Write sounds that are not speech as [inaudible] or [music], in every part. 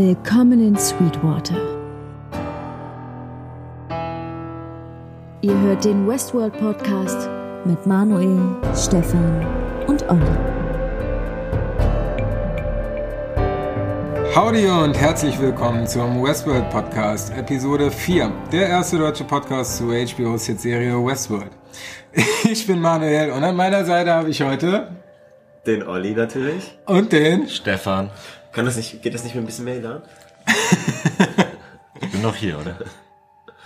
Willkommen in Sweetwater. Ihr hört den Westworld Podcast mit Manuel, Stefan und Olli. Howdy und herzlich willkommen zum Westworld Podcast, Episode 4, der erste deutsche Podcast zur HBO's Serie Westworld. [laughs] Ich bin Manuel und an meiner Seite habe ich heute Den Olli natürlich. und den Stefan, Kann das nicht, geht das nicht mit ein bisschen Mail da? ich bin noch hier, oder?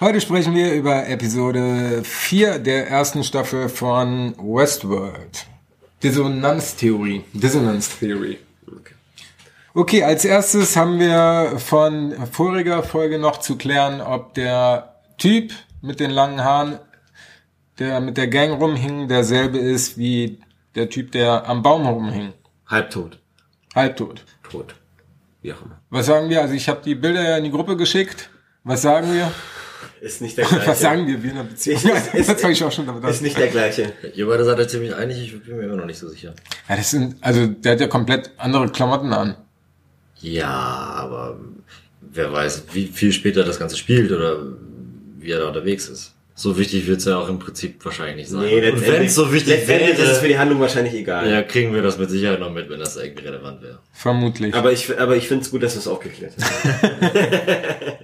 Heute sprechen wir über Episode 4 der ersten Staffel von Westworld. Dissonanztheorie. Dissonance Theory. Okay. Okay, als erstes haben wir von voriger Folge noch zu klären, ob der Typ mit den langen Haaren, der mit der Gang rumhing, derselbe ist wie der Typ, der am Baum rumhing. Halbtot. Halbtot. Tot. Wie auch immer. Was sagen wir? Also ich habe die Bilder ja in die Gruppe geschickt. Was sagen wir? Ist nicht der gleiche. [laughs] Was sagen wir? Wir in der Beziehung. Ist, ist, [laughs] fange ich auch schon damit ist nicht der gleiche. Ihr beide seid euch ziemlich einig, ich bin mir immer noch nicht so sicher. Ja, das sind, also der hat ja komplett andere Klamotten an. Ja, aber wer weiß, wie viel später das Ganze spielt oder wie er da unterwegs ist. So wichtig wird's ja auch im Prinzip wahrscheinlich nicht sein. Nee, Und wenn es so wichtig letztendlich ist es für wäre, die Handlung wahrscheinlich egal. ja, kriegen wir das mit Sicherheit noch mit, wenn das irgendwie relevant wäre. Vermutlich. Aber ich, aber ich finde es gut, dass du es aufgeklärt hast. [laughs]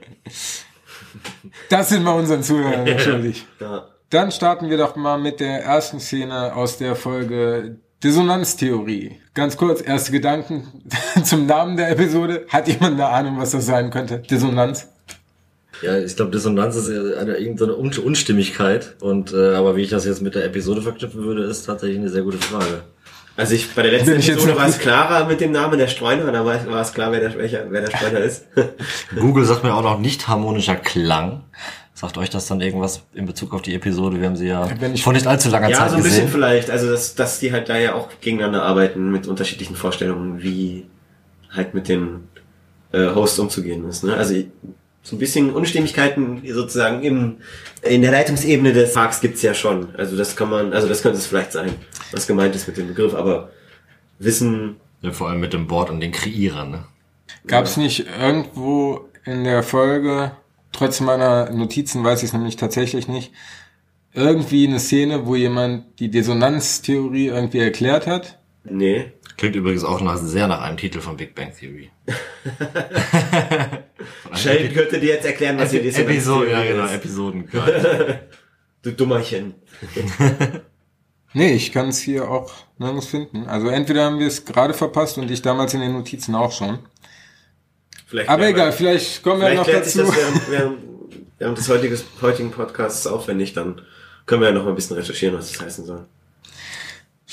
Das sind wir unseren Zuhörern natürlich. Ja. Dann starten wir doch mal mit der ersten Szene aus der Folge Dissonanztheorie. Ganz kurz, erste Gedanken [laughs] zum Namen der Episode. Hat jemand eine Ahnung, was das sein könnte? Dissonanz? Ja, ich glaube, Dissonanz ist ja eine irgendeine Un Unstimmigkeit. Und äh, aber wie ich das jetzt mit der Episode verknüpfen würde, ist tatsächlich eine sehr gute Frage. Also ich, bei der letzten Bin ich Episode war es klarer mit dem Namen der Streuner, da war, war es klar, wer der, welcher, wer der Streuner ist. [laughs] Google sagt mir auch noch nicht harmonischer Klang. Sagt euch das dann irgendwas in Bezug auf die Episode? Wir haben sie ja Wenn ich- vor nicht allzu langer ja, Zeit so ein bisschen gesehen. vielleicht. Also dass, dass die halt da ja auch gegeneinander arbeiten mit unterschiedlichen Vorstellungen, wie halt mit den äh, Hosts umzugehen ist. Ne? Also so ein bisschen Unstimmigkeiten sozusagen im, in der Leitungsebene des Parks gibt's ja schon. Also das kann man, also das könnte es vielleicht sein, was gemeint ist mit dem Begriff, aber Wissen, Ja, vor allem mit dem Board und den Kreierern. Ne? Gab es nicht irgendwo in der Folge, trotz meiner Notizen weiß ich es nämlich tatsächlich nicht, irgendwie eine Szene, wo jemand die Dissonanztheorie irgendwie erklärt hat? nee. Klingt übrigens auch nach, sehr nach einem Titel von Big Bang Theory. [laughs] Sheldon könnte dir jetzt erklären, was hier die Episode, ja genau. Episoden. [laughs] Du Dummerchen. [laughs] Nee, ich kann es hier auch nirgends finden. Also entweder haben wir es gerade verpasst und ich damals in den Notizen auch schon. Vielleicht Aber egal, vielleicht kommen wir Vielleicht noch klärt sich dazu. das während, während, während des heutiges, heutigen Podcasts aufwendig, dann können wir ja noch mal ein bisschen recherchieren, was das heißen soll.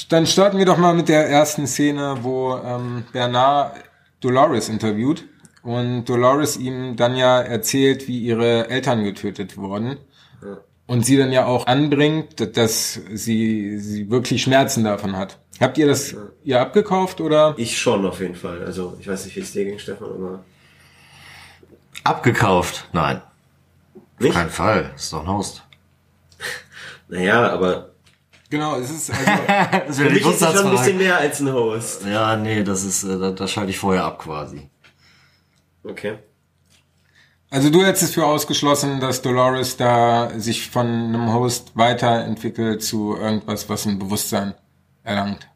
Dann starten wir doch mal mit der ersten Szene, wo ähm, Bernard Dolores interviewt und Dolores ihm dann ja erzählt, wie ihre Eltern getötet wurden. Und sie dann ja auch anbringt, dass sie, sie wirklich Schmerzen davon hat. Habt ihr das ihr abgekauft oder? Ich schon auf jeden Fall. Also ich weiß nicht, wie es dir ging, Stefan, aber Abgekauft? Nein. nicht. Kein Fall. Das ist doch ein Host. [laughs] Naja, aber Genau, es ist also, [laughs] Das für mich ist es schon ein bisschen mehr als ein Host. Ja, nee, das ist, äh, da, da schalte ich vorher ab quasi. Okay. also du hättest es für ausgeschlossen, dass Dolores da sich von einem Host weiterentwickelt zu irgendwas, was ein Bewusstsein erlangt.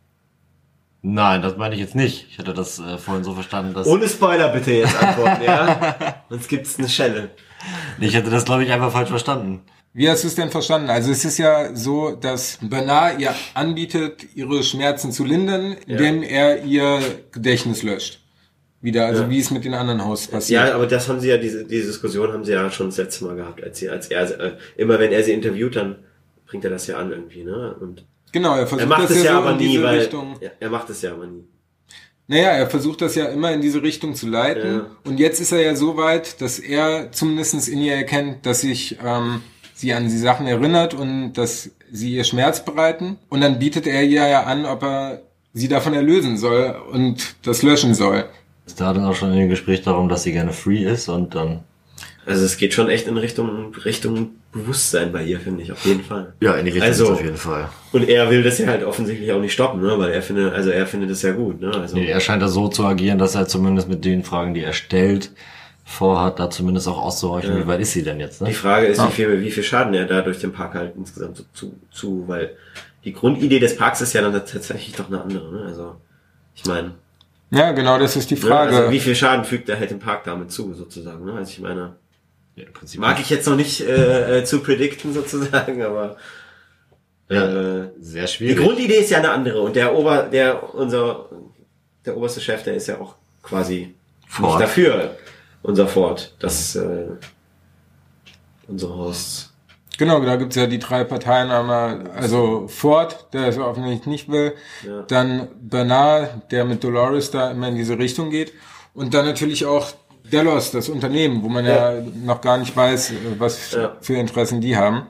Nein, das meine ich jetzt nicht. Ich hatte das äh, vorhin so verstanden, dass... Ohne Spoiler bitte jetzt antworten, ja? [laughs] Sonst gibt's eine Schelle. Ich hatte das, glaube ich, einfach falsch verstanden. Wie hast du es denn verstanden? Also es ist ja so, dass Bernard ihr anbietet, ihre Schmerzen zu lindern, indem er ihr Gedächtnis löscht. Wieder, also Ja. wie es mit den anderen Hosts passiert. Ja, aber das haben sie ja, diese, diese Diskussion haben sie ja schon das letzte Mal gehabt, als sie, als er, äh, immer wenn er sie interviewt, dann bringt er das ja an irgendwie, ne? Und genau, er versucht er macht das es ja, so aber in nie, diese weil, Richtung. ja, er macht es ja aber nie. Naja, er versucht das ja immer in diese Richtung zu leiten. Ja. Und jetzt ist er ja so weit, dass er zumindest in ihr erkennt, dass sich ähm, sie an die Sachen erinnert und dass sie ihr Schmerz bereiten. Und dann bietet er ihr ja an, ob er sie davon erlösen soll und das löschen soll. Es da dann auch schon in dem Gespräch darum, dass sie gerne free ist und dann Also es geht schon echt in Richtung, Richtung Bewusstsein bei ihr, finde ich, auf jeden Fall. Ja, in die Richtung Also- auf jeden Fall. Und er will das ja halt offensichtlich auch nicht stoppen, ne? Weil er findet, also er findet es ja gut, ne? Also Nee, er scheint da so zu agieren, dass er zumindest mit den Fragen, die er stellt, vorhat, da zumindest auch auszuhorchen, wie weit ist sie denn jetzt, die ne? Frage ist, wie viel, wie viel Schaden er da durch den Park halt insgesamt so zu, zu, weil die Grundidee des Parks ist ja dann tatsächlich doch eine andere, ne? Also, ich meine, Ja, genau, das ist die ne? Frage. also wie viel Schaden fügt er halt dem Park damit zu, sozusagen, ne? Also ich meine, Ja, im Prinzip mag ich jetzt noch nicht äh, äh, zu predikten, sozusagen, aber ja, äh, sehr Die schwierig. Grundidee ist ja eine andere und der Ober, der unser, der oberste Chef, der ist ja auch quasi Ford. nicht dafür, unser Ford, dass äh, unsere Hosts. Genau, da gibt's ja die drei Parteien einmal, also Ford, der es offensichtlich nicht will, Ja. dann Bernard, der mit Dolores da immer in diese Richtung geht und dann natürlich auch Delos, das Unternehmen, wo man ja, noch gar nicht weiß, was Ja. für Interessen die haben.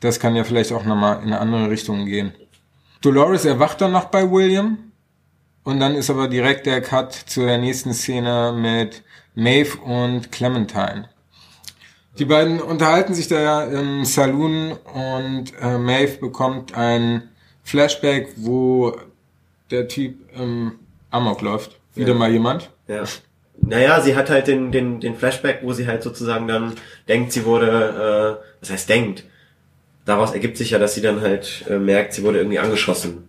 Das kann ja vielleicht auch nochmal in eine andere Richtung gehen. Dolores erwacht dann noch bei William und dann ist aber direkt der Cut zu der nächsten Szene mit Maeve und Clementine. Die beiden unterhalten sich da ja im Saloon und äh, Maeve bekommt ein Flashback, wo der Typ im Amok läuft. Wieder Ja. mal jemand. Ja. Naja, sie hat halt den, den, den Flashback, wo sie halt sozusagen dann denkt, sie wurde, äh, was heißt denkt? Daraus ergibt sich ja, dass sie dann halt äh, merkt, sie wurde irgendwie angeschossen.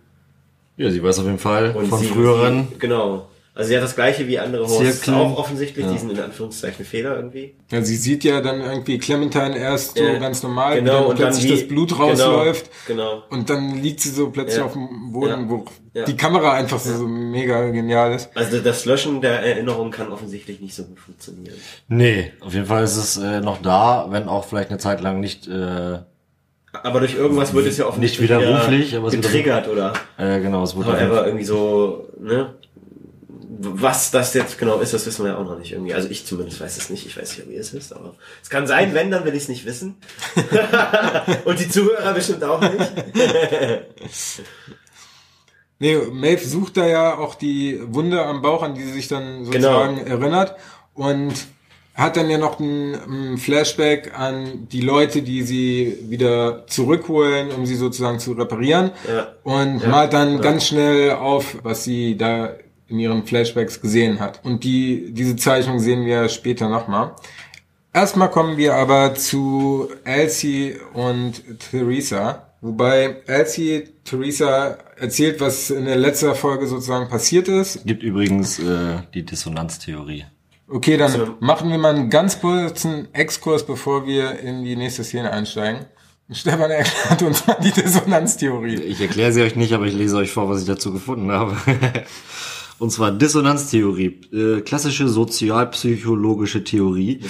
Ja, sie weiß auf jeden Fall Und von sie, früheren. Sie, genau. Also sie hat das gleiche wie andere Hosts auch offensichtlich, Ja. diesen in Anführungszeichen Fehler irgendwie. Ja, sie sieht ja dann irgendwie Clementine erst so Äh, ganz normal, genau, dann und dann plötzlich wie- das Blut genau, rausläuft. Genau. Und dann liegt sie so plötzlich Ja. auf dem Boden, Ja. wo Ja. die Kamera einfach so, so mega genial ist. Also das Löschen der Erinnerung kann offensichtlich nicht so gut funktionieren. Nee, auf jeden Fall ist es äh, noch da, wenn auch vielleicht eine Zeit lang nicht, äh, Aber durch irgendwas wird es ja offensichtlich Nicht widerruflich, aber es wird- getriggert oder äh genau, es wurde however irgendwie so, ne? Was das jetzt genau ist, das wissen wir ja auch noch nicht irgendwie. Also ich zumindest weiß es nicht. Ich weiß nicht, wie es ist, aber es kann sein, wenn, dann will ich es nicht wissen. [laughs] Und die Zuhörer bestimmt auch nicht. [laughs] Nee, Maeve sucht da ja auch die Wunde am Bauch, an die sie sich dann sozusagen Genau. erinnert und hat dann ja noch ein, Flashback an die Leute, die sie wieder zurückholen, um sie sozusagen zu reparieren Ja. und Ja. malt dann ganz schnell auf, was sie da in ihren Flashbacks gesehen hat. Und die, diese Zeichnung sehen wir später nochmal. Erstmal kommen wir aber zu Elsie und Theresa. Wobei Elsie Theresa erzählt, was in der letzten Folge sozusagen passiert ist. gibt übrigens äh, die Dissonanztheorie. Okay, dann So. machen wir mal einen ganz kurzen Exkurs, bevor wir in die nächste Szene einsteigen. Stefan erklärt uns mal die Dissonanztheorie. Ich erkläre sie euch nicht, aber ich lese euch vor, was ich dazu gefunden habe. Und zwar Dissonanztheorie, äh, klassische sozialpsychologische Theorie,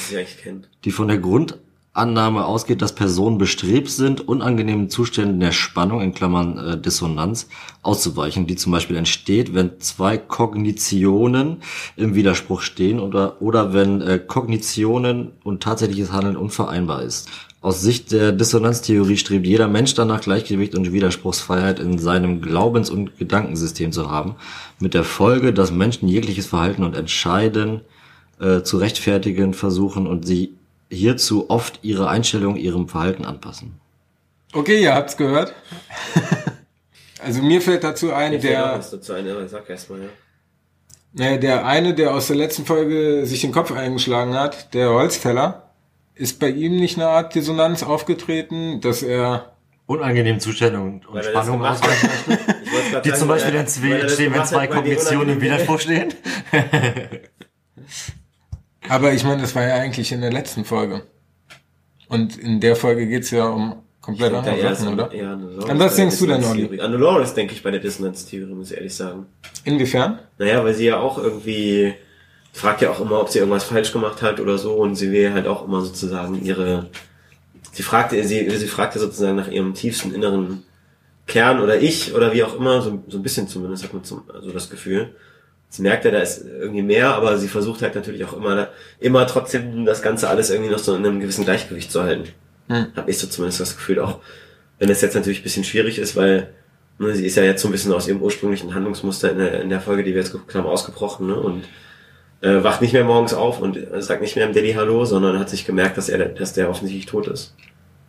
die von der Grundannahme ausgeht, dass Personen bestrebt sind, unangenehmen Zuständen der Spannung, in Klammern äh, Dissonanz, auszuweichen, die zum Beispiel entsteht, wenn zwei Kognitionen im Widerspruch stehen oder, oder wenn äh, Kognitionen und tatsächliches Handeln unvereinbar ist. Aus Sicht der Dissonanztheorie strebt jeder Mensch danach, Gleichgewicht und Widerspruchsfreiheit in seinem Glaubens- und Gedankensystem zu haben, mit der Folge, dass Menschen jegliches Verhalten und Entscheiden äh, zu rechtfertigen versuchen und sie hierzu oft ihre Einstellung ihrem Verhalten anpassen. Okay, ihr habt's gehört. [laughs] Also mir fällt dazu ein, Mir der, dazu ein, aber sag erst mal, ja. ne, der eine, der aus der letzten Folge sich den Kopf eingeschlagen hat, der Holzfäller, ist bei ihm nicht eine Art Dissonanz aufgetreten, dass er Unangenehmen Zustände und, und Weil das Spannung gemacht ausgleichen hat. Ich wollte grad Die zum Beispiel weil entstehen, wenn gemacht zwei Kognitionen im Widerspruch stehen. [laughs] Aber ich meine, das war ja eigentlich in der letzten Folge. Und in der Folge geht's ja um komplett andere eher Sachen, oder? eher an was denkst du denn, Olli? An Dolores denke ich bei der Dissonanztheorie, muss ich ehrlich sagen. Inwiefern? Naja, weil sie ja auch irgendwie fragt ja auch immer, ob sie irgendwas falsch gemacht hat oder so und sie will halt auch immer sozusagen ihre sie fragte sie sie fragte sozusagen nach ihrem tiefsten inneren Kern oder ich oder wie auch immer so, so ein bisschen zumindest hat man zum, also das Gefühl sie merkt ja da ist irgendwie mehr aber sie versucht halt natürlich auch immer immer trotzdem das ganze alles irgendwie noch so in einem gewissen Gleichgewicht zu halten Hm. habe ich so zumindest das Gefühl auch wenn es jetzt natürlich ein bisschen schwierig ist weil ne, sie ist ja jetzt so ein bisschen aus ihrem ursprünglichen Handlungsmuster in der, in der Folge die wir jetzt geguckt haben ausgebrochen ne? und äh, wacht nicht mehr morgens auf und äh, sagt nicht mehr dem Daddy Hallo, sondern hat sich gemerkt, dass er, dass der offensichtlich tot ist.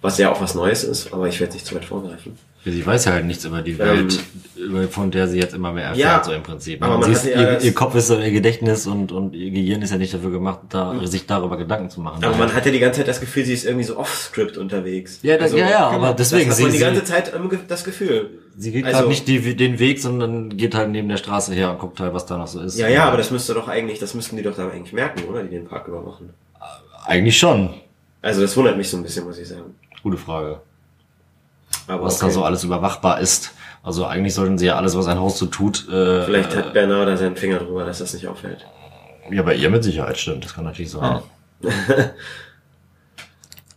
Was ja auch was Neues ist, aber ich werde nicht zu weit vorgreifen. Sie weiß ja halt nichts über die Ähm, Welt, über- von der sie jetzt immer mehr erfährt, Ja, so im Prinzip. aber Man man ja- ihr, ihr Kopf ist so ihr Gedächtnis und, und ihr Gehirn ist ja nicht dafür gemacht, da, sich darüber Gedanken zu machen. Aber man hat ja die ganze Zeit das Gefühl, sie ist irgendwie so off-script unterwegs. ja, das, Also, ja, ja, genau, aber deswegen, das hat sie, man die sie, ganze Zeit ähm, das Gefühl. Sie geht also- gerade nicht die, den Weg, sondern geht halt neben der Straße her und guckt halt, was da noch so ist. Ja, ja, aber das müsste doch eigentlich, das müssten die doch dann eigentlich merken, oder? Die den Park überwachen. Eigentlich schon. Also das wundert mich so ein bisschen, muss ich sagen. Gute Frage. Aber Was okay. da so alles überwachbar ist. Also eigentlich sollten sie ja alles, was ein Haus so tut, äh, Vielleicht hat Bernard da seinen Finger drüber, dass das nicht auffällt. ja bei ihr mit Sicherheit stimmt, das kann natürlich sein. [laughs]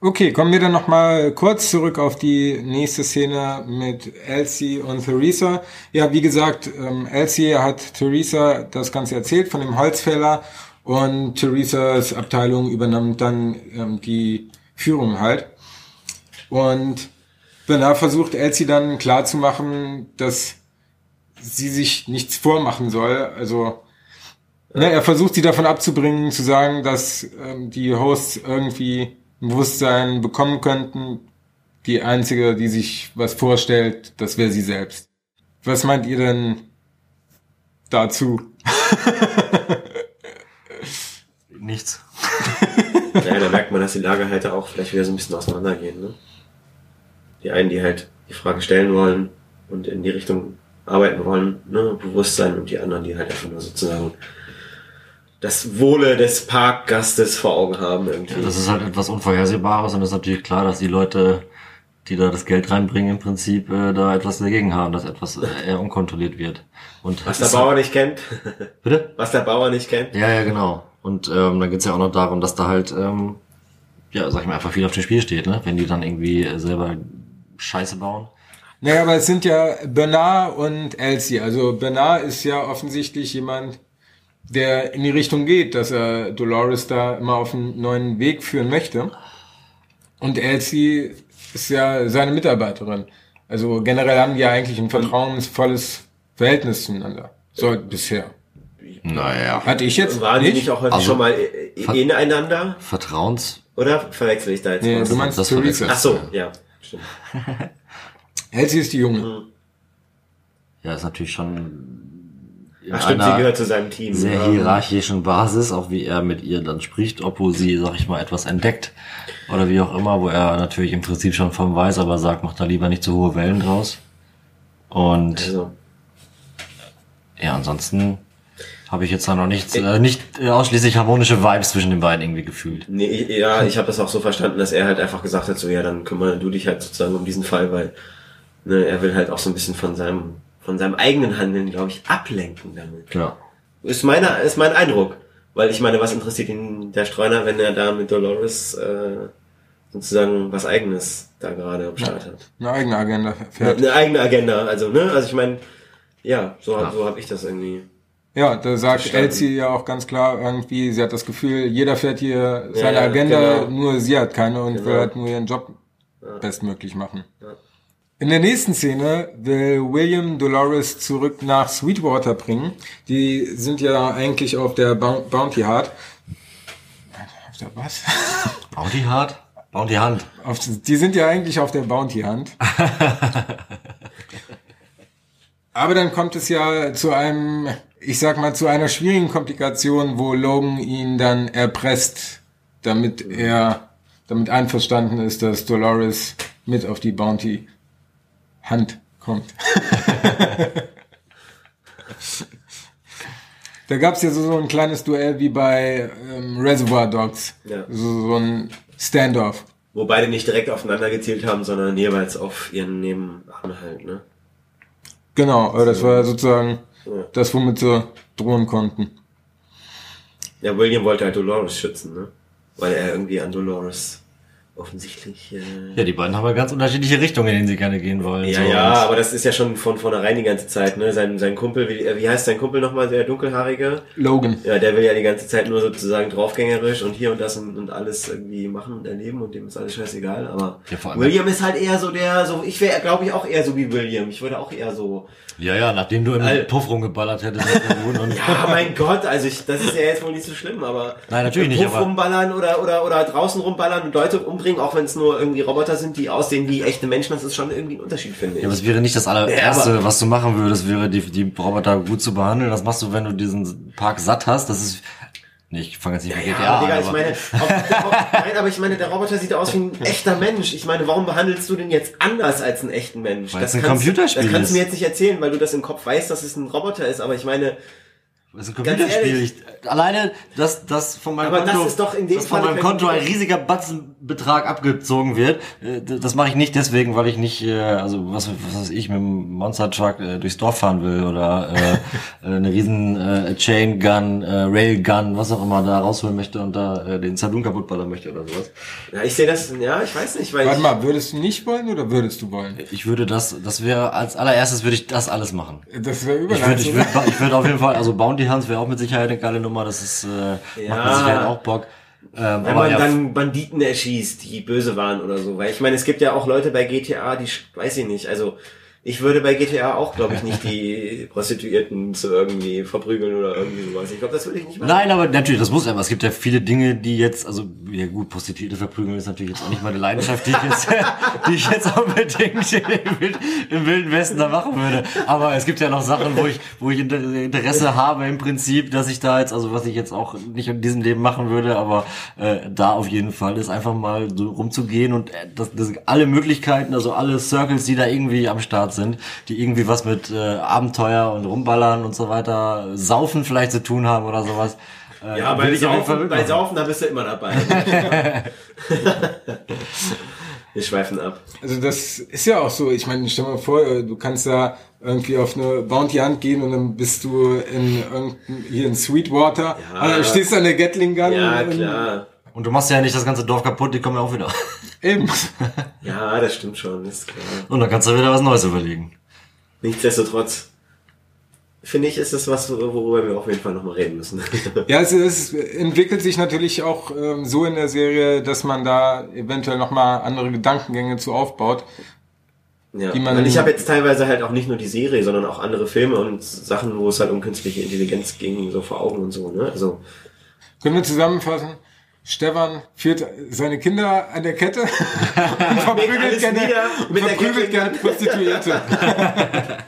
Okay, kommen wir dann noch mal kurz zurück auf die nächste Szene mit Elsie und Theresa. Ja, wie gesagt, ähm, Elsie hat Theresa das Ganze erzählt von dem Holzfäller und Theresas Abteilung übernimmt dann ähm, die Führung halt. Und Bernard versucht Elsie dann klarzumachen, dass sie sich nichts vormachen soll. Also Ne, er versucht sie davon abzubringen, zu sagen, dass ähm, die Hosts irgendwie Bewusstsein bekommen könnten. Die einzige, die sich was vorstellt, das wäre sie selbst. Was meint ihr denn dazu? [laughs] Nichts. Ja, da merkt man, dass die Lager halt auch vielleicht wieder so ein bisschen auseinandergehen. Ne? Die einen, die halt die Frage stellen wollen und in die Richtung arbeiten wollen, ne? Bewusstsein und die anderen, die halt einfach nur sozusagen das Wohle des Parkgastes vor Augen haben irgendwie. Das ist halt etwas Unvorhersehbares und es ist natürlich klar, dass die Leute, die da das Geld reinbringen, im Prinzip äh, da etwas dagegen haben, dass etwas äh, eher unkontrolliert wird. Und Was der Bauer nicht kennt, [laughs] Bitte? was der Bauer nicht kennt. Ja, ja, genau. Und ähm, dann geht's ja auch noch darum, dass da halt, ähm, ja, sag ich mal, einfach viel auf dem Spiel steht, ne? Wenn die dann irgendwie äh, selber Scheiße bauen. Naja, aber es sind ja Bernard und Elsie. Also Bernard ist ja offensichtlich jemand, der in die Richtung geht, dass er Dolores da immer auf einen neuen Weg führen möchte. Und Elsie ist ja seine Mitarbeiterin. Also generell haben die ja eigentlich ein vertrauensvolles Verhältnis zueinander. So bisher. Naja. Hatte ich jetzt Waren die nicht? nicht auch häufig Also- schon mal äh, ineinander? Vertrauens. Oder verwechsel ich da jetzt Nee, was? du meinst das Theresa. Ach so, ja, stimmt. [laughs] Elsie ist die Junge. Ja, ist natürlich schon Ach stimmt, sie gehört zu seinem Team. sehr Ja. hierarchischen Basis, auch wie er mit ihr dann spricht, obwohl sie, sag ich mal, etwas entdeckt oder wie auch immer, wo er natürlich im Prinzip schon vom weiß, aber sagt, mach da lieber nicht zu hohe Wellen draus. Und Also, ja, ansonsten habe ich jetzt da noch nicht, äh, nicht äh, ausschließlich harmonische Vibes zwischen den beiden irgendwie gefühlt. nee, ja, ich habe das auch so verstanden, dass er halt einfach gesagt hat, so ja, dann kümmere du dich halt sozusagen um diesen Fall, weil ne, er will halt auch so ein bisschen von seinem von seinem eigenen Handeln, glaube ich, ablenken damit. Ja. Ist meiner ist mein Eindruck, weil ich meine, was interessiert ihn der Streuner, wenn er da mit Dolores äh, sozusagen was eigenes da gerade am Start hat? Eine eigene Agenda Eine, fährt. eine eigene Agenda, also ne, also ich meine, ja, so Ja. so habe ich das irgendwie. Ja, da sagt. Elsie ja auch ganz klar irgendwie, sie hat das Gefühl, jeder fährt hier seine ja, Agenda, genau. nur sie hat keine und Genau. will halt nur ihren Job bestmöglich machen. Ja. In der nächsten Szene will William Dolores zurück nach Sweetwater bringen. Die sind ja eigentlich auf der Bou- Bounty Hard. Auf der was? [laughs] Bounty Hard? Bounty Hand. Auf, die sind ja eigentlich auf der Bounty Hand. [laughs] Aber dann kommt es ja zu einem, ich sag mal, zu einer schwierigen Komplikation, wo Logan ihn dann erpresst, damit er damit einverstanden ist, dass Dolores mit auf die Bounty Hand kommt. [laughs] da gab's ja so, so ein kleines Duell wie bei ähm, Reservoir Dogs. Ja. So, so ein Standoff. Wo beide nicht direkt aufeinander gezielt haben, sondern jeweils auf ihren Nebenarm halt, ne? Genau, aber das war sozusagen Ja. das, womit sie drohen konnten. Ja, William wollte halt Dolores schützen, ne? Weil er irgendwie an Dolores offensichtlich. Äh, Ja, die beiden haben ja ganz unterschiedliche Richtungen, in denen sie gerne gehen wollen. ja, So, ja, aber das ist ja schon von vornherein die ganze Zeit, ne? Sein, sein Kumpel, wie, äh, wie heißt sein Kumpel nochmal, der dunkelhaarige? Logan. Ja, der will ja die ganze Zeit nur sozusagen draufgängerisch und hier und das und, und alles irgendwie machen und erleben und dem ist alles scheißegal, aber Ja, vor allem- William ist halt eher so der, so, ich wäre glaube ich auch eher so wie William. Ich würde auch eher so, Ja, ja, nachdem du im Al- Puff rumgeballert hättest. [laughs] ja, mein Gott, also ich, das ist ja jetzt wohl nicht so schlimm, aber Nein, natürlich im nicht, Puff rumballern oder, oder, oder draußen rumballern und Leute umbringen, auch wenn es nur irgendwie Roboter sind, die aussehen wie echte Menschen, das ist schon irgendwie ein Unterschied, finde ich. Ja, aber es wäre nicht das Ja, allererste, aber- was du machen würdest, wäre die, die Roboter gut zu behandeln. Das machst du, wenn du diesen Park satt hast. Das ist, nee, ich fange jetzt nicht Ja, mit ja, GTA aber Digga, an, ich aber meine, [laughs] auch, auch, nein, aber ich meine, der Roboter sieht aus wie ein [laughs] echter Mensch. Ich meine, warum behandelst du den jetzt anders als einen echten Mensch? Weil es ein kannst, Computerspiel Das kannst du mir jetzt nicht erzählen, weil du das im Kopf weißt, dass es ein Roboter ist. Aber ich meine, das ist ein Computerspiel. Ich, alleine, dass, dass von meinem Aber das Konto, ist doch in dem dass von meinem Konto ein riesiger Batzenbetrag abgezogen wird, äh, das mache ich nicht deswegen, weil ich nicht, äh, also was, was weiß ich, mit dem Monster Truck äh, durchs Dorf fahren will oder äh, [laughs] äh, eine riesen äh, Chain Gun, äh, Rail Gun, was auch immer da rausholen möchte und da äh, den Saloon kaputtballern möchte oder sowas. ja, ich sehe das, ja, ich weiß nicht, weil Warte mal, würdest du nicht wollen oder würdest du wollen? Ich würde das, das wäre als allererstes würde ich das alles machen. Das wäre Ich würde, ich würde, ich würde auf jeden Fall, also Bounty Hunts wäre auch mit Sicherheit eine geile Nummer. Das ist, äh, Ja. macht mit Sicherheit auch Bock. Ähm, wenn man ja, dann Banditen erschießt, die böse waren oder so. Weil ich meine, es gibt ja auch Leute bei GTA, die, weiß ich nicht, also ich würde bei GTA auch, glaube ich, nicht die Prostituierten zu irgendwie verprügeln oder irgendwie sowas. Ich glaube, das würde ich nicht machen. Nein, aber natürlich, das muss aber. Es gibt ja viele Dinge, die jetzt, also ja gut, Prostituierte verprügeln ist natürlich jetzt auch nicht meine Leidenschaft, die ich jetzt, [laughs] die ich jetzt unbedingt im, Wild- im Wilden Westen da machen würde. Aber es gibt ja noch Sachen, wo ich, wo ich Inter- Interesse habe im Prinzip, dass ich da jetzt, also was ich jetzt auch nicht in diesem Leben machen würde, aber äh, da auf jeden Fall ist einfach mal so rumzugehen und äh, das, das alle Möglichkeiten, also alle Circles, die da irgendwie am Start sind, die irgendwie was mit äh, Abenteuer und Rumballern und so weiter, Saufen vielleicht zu tun haben oder sowas. Äh, Ja, bei Saufen, bei. Saufen, da bist du immer dabei. [laughs] Wir schweifen ab. Also das ist ja auch so. Ich meine, stell mal vor, äh, du kannst da irgendwie auf eine Bounty Hunt gehen und dann bist du in irgendein, hier in Sweetwater. Ja. und dann stehst du an der Gatling Gun. Ja, klar. Und du machst ja nicht das ganze Dorf kaputt, die kommen ja auch wieder. [laughs] Eben. [laughs] Ja, das stimmt schon, ist klar. Und dann kannst du wieder was Neues überlegen. Nichtsdestotrotz, finde ich, ist das was, worüber wir auf jeden Fall nochmal reden müssen. [laughs] Ja, es, es entwickelt sich natürlich auch ähm, so in der Serie, dass man da eventuell nochmal andere Gedankengänge zu aufbaut. Ja, Die man- und ich habe jetzt teilweise halt auch nicht nur die Serie, sondern auch andere Filme und Sachen, wo es halt um künstliche Intelligenz ging, so vor Augen und so, ne? Also, Können wir zusammenfassen? Stefan führt seine Kinder an der Kette [laughs] und verprügelt gerne, und verprügelt gerne Prostituierte. [laughs]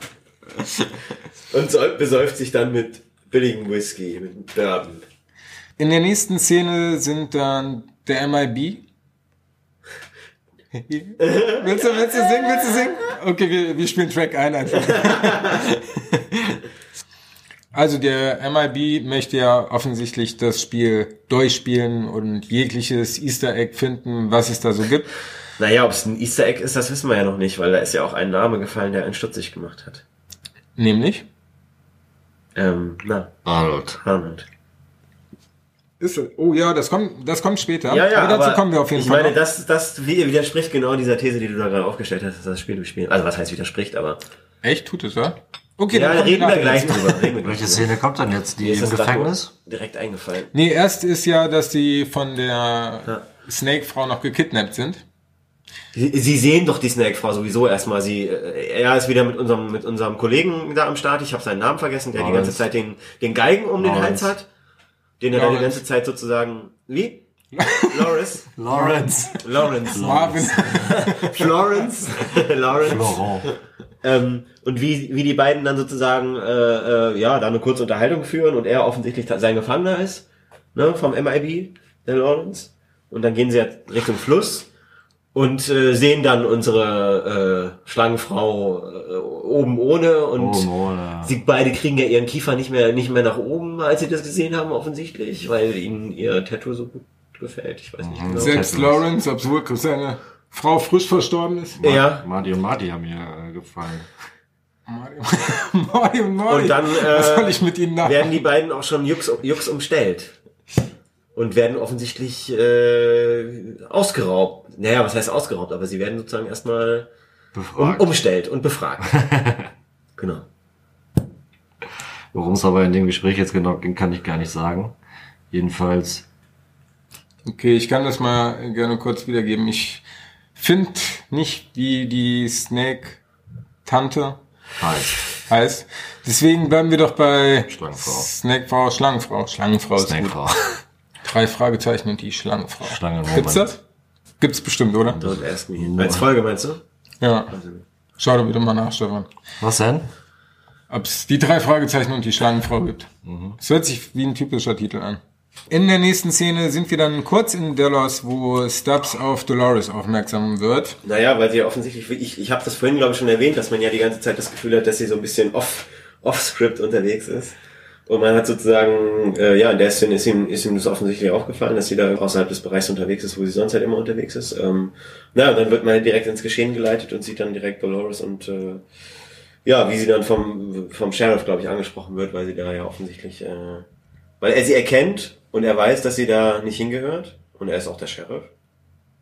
und so, besäuft sich dann mit billigem Whisky, mit Bourbon. In der nächsten Szene sind dann der MIB. willst, du, willst du singen? Willst du singen? Okay, wir, wir spielen Track ein einfach. [laughs] Also der MIB möchte ja offensichtlich das Spiel durchspielen und jegliches Easter Egg finden, was es da so gibt. Naja, ob es ein Easter Egg ist, das wissen wir ja noch nicht, weil da ist ja auch ein Name gefallen, der einen stutzig gemacht hat. Nämlich? Ähm, na, Arnold. Arnold. Ist, oh ja, das kommt, das kommt später. Ja, ja, aber dazu kommen wir auf jeden ich Fall. meine, noch. das, das widerspricht genau dieser These, die du da gerade aufgestellt hast, dass das Spiel durchspielen. Also was heißt widerspricht, aber. Echt, tut es, ja? Okay, Ja, dann reden wir gleich drüber. Reden wir gleich Welche. Szene kommt dann jetzt? Die ist im Gefängnis? Direkt eingefallen. Nee, erst ist ja, dass die von der Ja. Snake-Frau noch gekidnappt sind. Sie, Sie sehen doch die Snake-Frau sowieso erstmal. Sie, äh, er ist wieder mit unserem, mit unserem Kollegen da am Start. Ich habe seinen Namen vergessen, der die Lawrence. ganze Zeit den, den Galgen um den Hals Lawrence. hat. Den er da die Lawrence. ganze Zeit sozusagen, wie? Lawrence. Lawrence. Lawrence. Marvin. Florence. Lawrence. Laurent. Ähm, und wie, wie die beiden dann sozusagen, äh, äh, ja, da eine kurze Unterhaltung führen und er offensichtlich sein Gefangener ist, ne, vom MIB, der Lawrence. Und dann gehen sie ja Richtung Fluss und äh, sehen dann unsere äh, Schlangenfrau äh, oben ohne und Oben ohne. sie beide kriegen ja ihren Kiefer nicht mehr nicht mehr nach oben, als sie das gesehen haben offensichtlich, weil ihnen ihr Tattoo so gut gefällt. Ich weiß nicht genau. Selbst. Lawrence, obwohl seine Frau frisch verstorben ist. Ja. Marty und Marty haben mir äh, gefallen. Mario, Mario, Mario. Und dann äh, ich mit ihnen nach? werden die beiden auch schon jux, jux umstellt. und werden offensichtlich äh, ausgeraubt. Naja, was heißt ausgeraubt? Aber sie werden sozusagen erstmal um, umstellt und befragt. [laughs] genau. Worum es aber in dem Gespräch jetzt genau ging, kann ich gar nicht sagen. Jedenfalls, Okay, ich kann das mal gerne kurz wiedergeben. Ich finde nicht, wie die Snake-Tante heißt heißt. Deswegen bleiben wir doch bei Schlangenfrau. Snakefrau, Schlangenfrau. Schlangenfrau ist gut. Snakefrau. Drei Fragezeichen und die Schlangenfrau. Schlangenmoment. Gibt's das? Gibt's bestimmt, oder? Don't ask me. Als Folge meinst du? Ja. Schau doch wieder mal nach, Stefan. Was denn? Ob es die drei Fragezeichen und die Schlangenfrau gibt. Es hört sich wie ein typischer Titel an. In der nächsten Szene sind wir dann kurz in Delos, wo Stubbs auf Dolores aufmerksam wird. Naja, weil sie ja offensichtlich, ich, ich habe das vorhin, glaube ich, schon erwähnt, dass man ja die ganze Zeit das Gefühl hat, dass sie so ein bisschen off, off-script unterwegs ist. Und man hat sozusagen, äh, ja, in der Szene ist ihm, ist ihm das offensichtlich aufgefallen, dass sie da außerhalb des Bereichs unterwegs ist, wo sie sonst halt immer unterwegs ist. Ähm, na, und dann wird man halt direkt ins Geschehen geleitet und sieht dann direkt Dolores und äh, ja, wie sie dann vom, vom Sheriff, glaube ich, angesprochen wird, weil sie da ja offensichtlich, äh, weil er sie erkennt und er weiß, dass sie da nicht hingehört. Und er ist auch der Sheriff.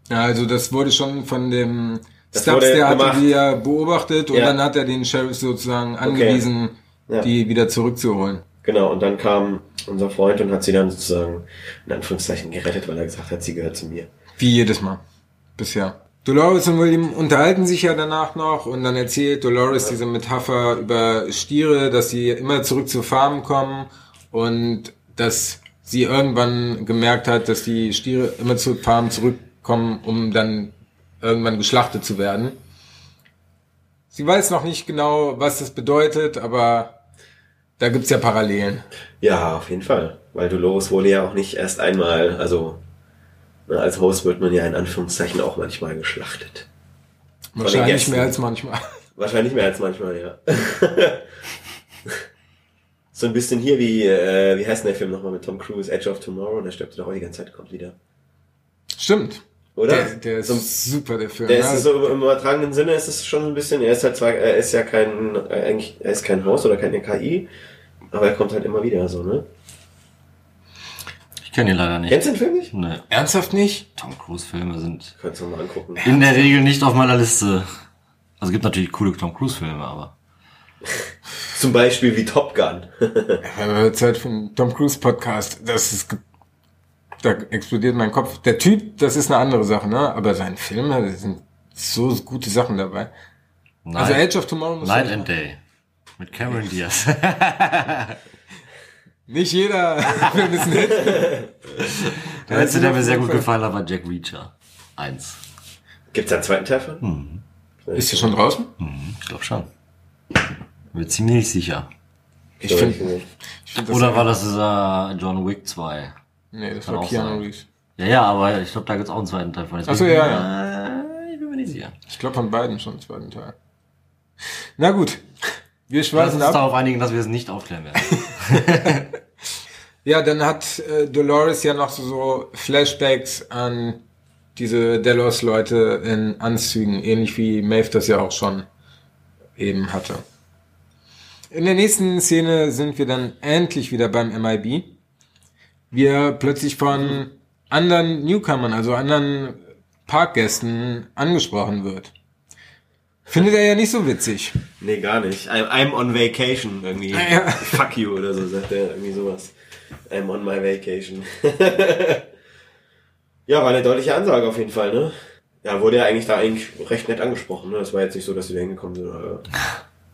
Ja, also das wurde schon von dem Das Stubbs, der hatte gemacht. die ja beobachtet und Ja. dann hat er den Sheriff sozusagen angewiesen, Ja. die wieder zurückzuholen. Genau, und dann kam unser Freund und hat sie dann sozusagen in Anführungszeichen gerettet, weil er gesagt hat, sie gehört zu mir. Wie jedes Mal. Bisher. Dolores und William unterhalten sich ja danach noch und dann erzählt Dolores diese Metapher über Stiere, dass sie immer zurück zur Farm kommen und dass sie irgendwann gemerkt hat, dass die Stiere immer zur Farm zurückkommen, um dann irgendwann geschlachtet zu werden. Sie weiß noch nicht genau, was das bedeutet, aber da gibt's ja Parallelen. Ja, auf jeden Fall. Weil Dolores wurde ja auch nicht erst einmal, also ne, als Host wird man ja in Anführungszeichen auch manchmal geschlachtet. Wahrscheinlich mehr als manchmal. Wahrscheinlich mehr als manchmal, ja. [laughs] so ein bisschen hier wie, äh, wie heißt denn der Film nochmal mit Tom Cruise, Edge of Tomorrow, der stirbt doch auch die ganze Zeit, kommt wieder. Stimmt. Oder? Der, der ist so, super, der Film. Der ist so im, im übertragenen Sinne ist es schon ein bisschen, er ist halt zwar, er ist ja kein, äh, eigentlich, er ist kein Host oder keine KI, aber er kommt halt immer wieder so, ne? Ich kenne ihn leider nicht. Kennst du den Film nicht? Nee. Ernsthaft nicht? Tom Cruise Filme sind Könntest du mal angucken. in der Regel nicht auf meiner Liste. Also es gibt natürlich coole Tom Cruise Filme, aber [laughs] Zum Beispiel wie Top Gun. [laughs] Ja, Zeit für einen Tom Cruise Podcast. Das ist, da explodiert mein Kopf. Der Typ, das ist eine andere Sache, ne? Aber sein Film, da sind so gute Sachen dabei. Night, Also Edge of Tomorrow muss Night and Day mit Cameron Diaz. [laughs] Nicht jeder Film ist nett. Der letzte, der mir sehr gut Fall- gefallen hat, war Jack Reacher. Eins. Gibt's da einen zweiten Teil von? Ist der schon draußen? Mhm, ich glaube schon. Bin mir ziemlich sicher. Ich finde, find Oder war das dieser John Wick 2? Nee, das Kann war auch Keanu sein. Reeves. Ja, ja, aber ich glaube, da gibt's auch einen zweiten Teil von. Jetzt Ach so, bin ich- ja, Äh, Ich bin mir nicht sicher. Ich glaube von beiden schon, zweiten Teil. Na gut. Wir uns ab. darauf einigen, dass wir es nicht aufklären werden. [laughs] Ja, dann hat äh, Dolores ja noch so, so Flashbacks an diese Delos-Leute in Anzügen, ähnlich wie Maeve das ja auch schon eben hatte. In der nächsten Szene sind wir dann endlich wieder beim MIB. Wir plötzlich von anderen Newcomern, also anderen Parkgästen angesprochen wird. Findet er ja nicht so witzig. Nee, gar nicht. I'm, I'm on vacation irgendwie. Ja. Fuck you oder so, sagt er irgendwie sowas. I'm on my vacation. [laughs] ja, war eine deutliche Ansage auf jeden Fall, ne? Ja, wurde ja eigentlich da eigentlich recht nett angesprochen, ne? Das war jetzt nicht so, dass sie da hingekommen sind oder.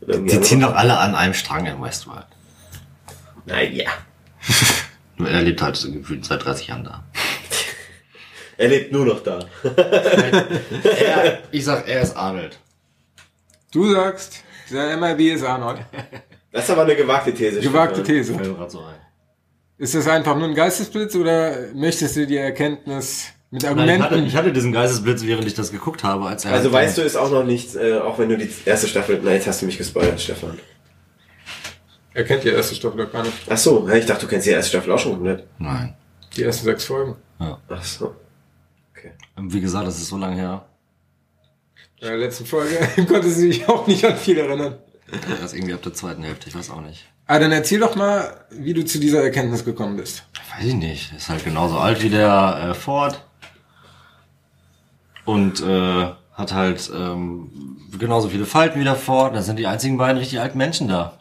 Die ziehen doch alle an einem Strang in Westworld. Naja. [laughs] Nur er lebt halt so gefühlt seit 30 Jahren da. [laughs] Er lebt nur noch da. [laughs] Er, ich sag, er ist Arnold. Du sagst, der MIB ist Arnold. Das ist aber eine gewagte These. Gewagte. These. Ist das einfach nur ein Geistesblitz oder möchtest du die Erkenntnis mit Nein, ich, Argumenten? hatte, ich hatte diesen Geistesblitz, während ich das geguckt habe, als er. Also weißt du, ist auch noch nicht, äh, auch wenn du die erste Staffel, nein, jetzt hast du mich gespoilert, Stefan. er kennt die erste Staffel doch gar nicht. Ach so, ich dachte, du kennst die erste Staffel auch schon komplett. Nein. Die ersten sechs Folgen. Ja. Ach so. Okay. Und Wie gesagt, das ist so lange her. In der letzten Folge [laughs] konnte sie sich auch nicht an viel erinnern. Er ist irgendwie ab der zweiten Hälfte, ich weiß auch nicht. Ah, dann erzähl doch mal, wie du zu dieser Erkenntnis gekommen bist. Weiß ich nicht. Ist halt genauso alt wie der äh, Ford. Und äh, hat halt ähm, genauso viele Falten wie Ford. Das sind die einzigen beiden richtig alten Menschen da.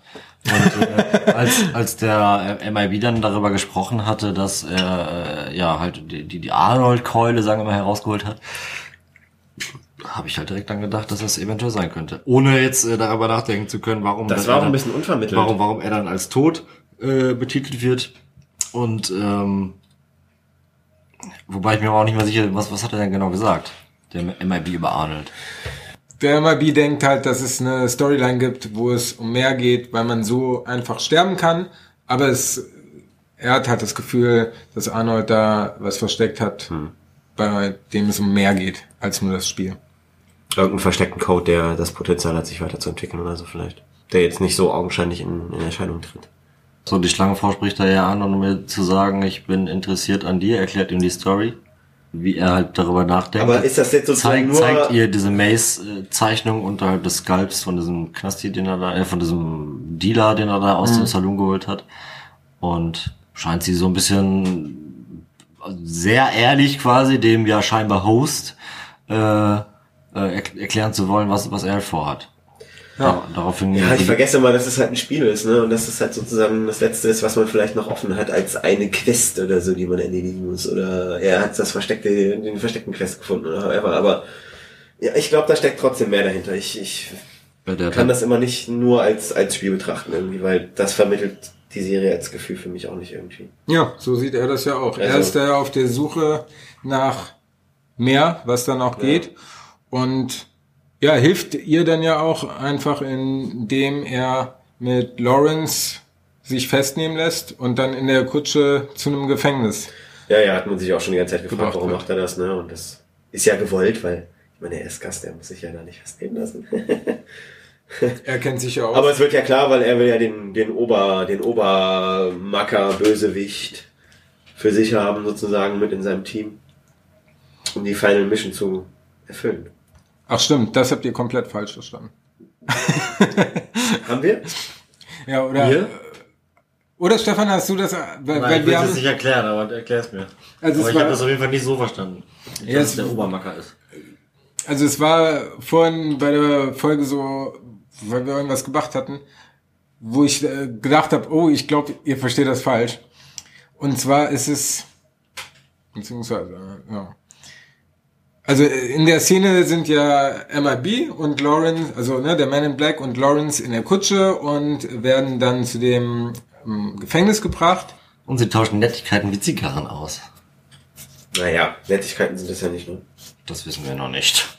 Und äh, [laughs] als, als der äh, MIB dann darüber gesprochen hatte, dass er äh, ja halt die, die, Arnold-Keule, sagen wir mal, herausgeholt hat, habe ich halt direkt dann gedacht, dass das eventuell sein könnte. Ohne jetzt äh, darüber nachdenken zu können, warum Das er war auch dann- ein bisschen unvermittelt. warum, warum er dann als tot äh, betitelt wird. Und ähm, wobei ich mir aber auch nicht mehr sicher, was, was hat er denn genau gesagt? Der MIB über Arnold. Der MIB denkt halt, dass es eine Storyline gibt, wo es um mehr geht, weil man so einfach sterben kann. Aber es, er hat halt das Gefühl, dass Arnold da was versteckt hat, bei dem es um mehr geht als nur das Spiel. Irgendeinen versteckten Code, der das Potenzial hat, sich weiterzuentwickeln oder so vielleicht. Der jetzt nicht so augenscheinlich in, in Erscheinung tritt. So, die Schlangenfrau spricht da ja an, um mir zu sagen, ich bin interessiert an dir, erklärt ihm die Story, wie er halt darüber nachdenkt. Aber ist das jetzt sozusagen zeigt, nur... zeigt ihr diese Mace-Zeichnung unterhalb des Skalps von diesem Knasti, den er da, äh, von diesem Dealer, den er da aus dem Saloon geholt hat. Und scheint sie so ein bisschen sehr ehrlich quasi dem ja scheinbar Host äh, äh, erk- erklären zu wollen, was, was er vorhat. Ja. Daraufhin Ja, ich vergesse mal, dass es halt ein Spiel ist, ne? Und dass es halt sozusagen das Letzte ist, was man vielleicht noch offen hat, als eine Quest oder so, die man erledigen muss. Oder er hat das versteckte, den versteckten Quest gefunden oder however. Aber ja, ich glaube, da steckt trotzdem mehr dahinter. Ich, ich Ja, kann das immer nicht nur als, als Spiel betrachten irgendwie, weil das vermittelt die Serie als Gefühl für mich auch nicht irgendwie. Ja, so sieht er das ja auch. er Also- ist da auf der Suche nach mehr, was da noch geht. Und ja, hilft ihr dann ja auch einfach, indem er mit Lawrence sich festnehmen lässt und dann in der Kutsche zu einem Gefängnis. Ja, ja, hat man sich auch schon die ganze Zeit gefragt, warum wird. macht er das, ne? Und das ist ja gewollt, weil, ich meine, er ist Gast, der muss sich ja da nicht festnehmen lassen. [laughs] Er kennt sich ja aus. Aber es wird ja klar, weil er will ja den, den Ober, den Obermacker, Bösewicht für sich haben, sozusagen, mit in seinem Team. Um die Final Mission zu erfüllen. Ach stimmt, das habt ihr komplett falsch verstanden. [laughs] Haben wir? Ja, oder? Wir? Oder Stefan, hast du das? Weil, weil wir haben, erklären, aber erklär's mir. Also es war- auf jeden Fall nicht so verstanden, Ja, dass es- der Obermacker ist. Also es war vorhin bei der Folge so, weil wir irgendwas gemacht hatten, wo ich äh, gedacht habe, oh, ich glaube, ihr versteht das falsch. Und zwar ist es, beziehungsweise, äh, ja. Also äh, in der Szene sind ja MIB und Lawrence, also ne, der Man in Black und Lawrence in der Kutsche und werden dann zu dem ähm, Gefängnis gebracht. Und sie tauschen Nettigkeiten wie Zigarren aus. Naja, Nettigkeiten sind das ja nicht, ne? Das wissen wir noch nicht.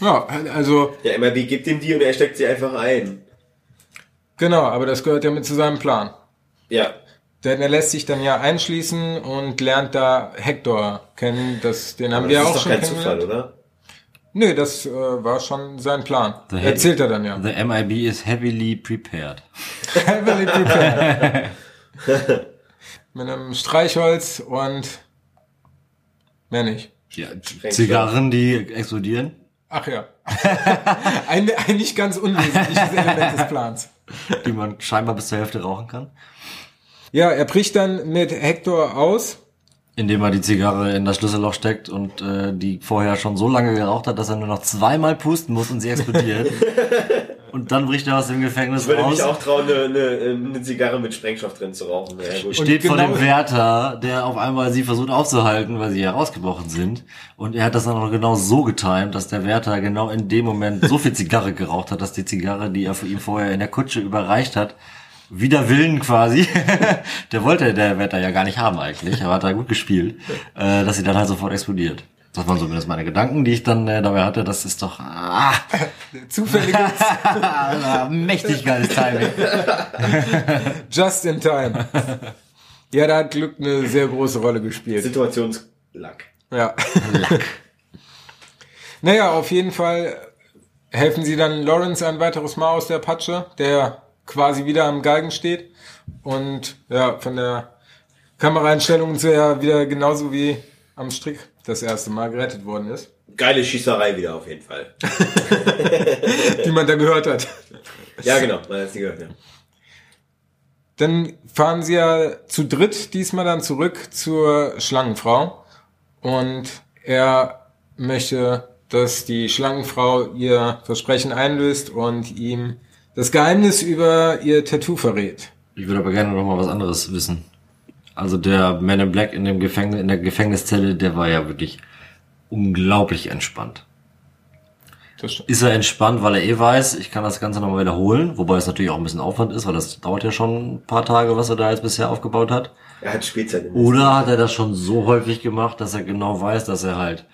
Ja, also Ja, MRB gibt ihm die und er steckt sie einfach ein. genau, aber das gehört ja mit zu seinem Plan. Ja. Denn er lässt sich dann ja einschließen und lernt da Hector kennen. Das, den haben Aber wir das auch ist doch schon kein Zufall, oder? Nö, das äh, war schon sein Plan. The Erzählt er dann ja. The MIB is heavily prepared. [laughs] Heavily prepared. [laughs] Mit einem Streichholz und mehr nicht. Ja, Zigarren, die explodieren. Ach ja. [laughs] ein, ein nicht ganz unwesentliches Element des Plans. die man scheinbar bis zur Hälfte rauchen kann. Ja, er bricht dann mit Hector aus. Indem er die Zigarre in das Schlüsselloch steckt und äh, die vorher schon so lange geraucht hat, dass er nur noch zweimal pusten muss und sie explodiert. [laughs] und dann bricht er aus dem Gefängnis Ich würde raus. mich auch trauen, eine, eine, eine Zigarre mit Sprengstoff drin zu rauchen. Ja, gut. steht vor genau- dem Wärter, der auf einmal sie versucht aufzuhalten, weil sie herausgebrochen sind. Und er hat das dann auch genau so getimt, dass der Wärter genau in dem Moment so viel Zigarre geraucht hat, dass die Zigarre, die er für ihn vorher in der Kutsche überreicht hat, wider Willen quasi, [laughs] der wollte der Wärter ja gar nicht haben eigentlich, aber hat da gut gespielt, äh, dass sie dann halt sofort explodiert. Das waren zumindest meine Gedanken, die ich dann äh, dabei hatte. Das ist doch ah, [laughs] Zufälliges [laughs] mächtig geiles Timing. Just in time. Ja, da hat Glück eine sehr große Rolle gespielt. Situationslack. Ja. naja, auf jeden Fall helfen sie dann Lawrence ein weiteres Mal aus der Patsche, der quasi wieder am Galgen steht und ja, von der Kameraeinstellung ist er ja wieder genauso wie am Strick das erste Mal gerettet worden ist, Geile Schießerei wieder auf jeden Fall. [laughs] die man da gehört hat. Ja, genau, man hat sie gehört, ja. Dann fahren sie ja zu dritt diesmal dann zurück zur Schlangenfrau und er möchte, dass die Schlangenfrau ihr Versprechen einlöst und ihm das Geheimnis über ihr Tattoo verrät. Ich würde aber gerne noch mal was anderes wissen. Also der Man in Black in dem Gefängnis, in der Gefängniszelle, der war ja wirklich unglaublich entspannt. Das stimmt. Ist er entspannt, weil er eh weiß, ich kann das Ganze nochmal wiederholen, wobei es natürlich auch ein bisschen Aufwand ist, weil das dauert ja schon ein paar Tage, was er da jetzt bisher aufgebaut hat. Er hat Spielzeit. Oder hat er das schon so häufig gemacht, dass er genau weiß, dass er halt,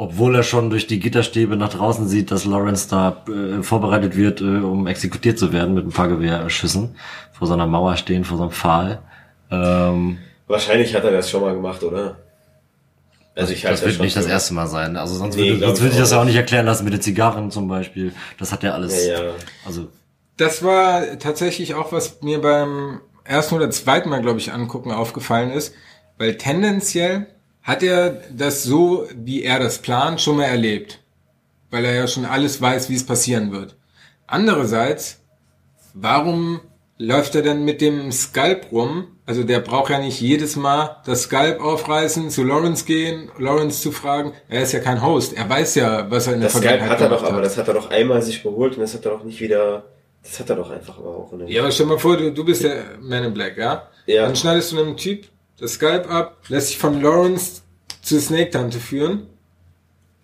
obwohl er schon durch die Gitterstäbe nach draußen sieht, dass Lawrence da äh, vorbereitet wird, äh, um exekutiert zu werden mit ein paar Gewehrschüssen, vor so einer Mauer stehen, vor so einem Pfahl. Ähm, Wahrscheinlich hat er das schon mal gemacht, oder? Also ich halte das wird nicht das erste Mal sein. Also sonst Nee, würde, sonst ich würde ich das auch ja auch nicht erklären lassen mit den Zigarren zum Beispiel. Das hat er alles. Ja, ja. Also Das war tatsächlich auch, was mir beim ersten oder zweiten Mal, glaube ich, angucken aufgefallen ist, weil tendenziell hat er das so, wie er das plant, schon mal erlebt. Weil er ja schon alles weiß, wie es passieren wird. Andererseits, warum läuft er denn mit dem Skalp rum? Also der braucht ja nicht jedes Mal das Skalp aufreißen, zu Lawrence gehen, Lawrence zu fragen. Er ist ja kein Host. Er weiß ja, was er in der Das Skype Vergangenheit hat er doch, gemacht aber das hat er doch einmal sich geholt und das hat er doch nicht wieder. Das hat er doch einfach aber auch. Ja, aber stell mal vor, du, du bist der Man in Black, ja? Ja. Dann schneidest du einem Typ das Skype ab, lässt sich von Lawrence zur Snake-Tante führen.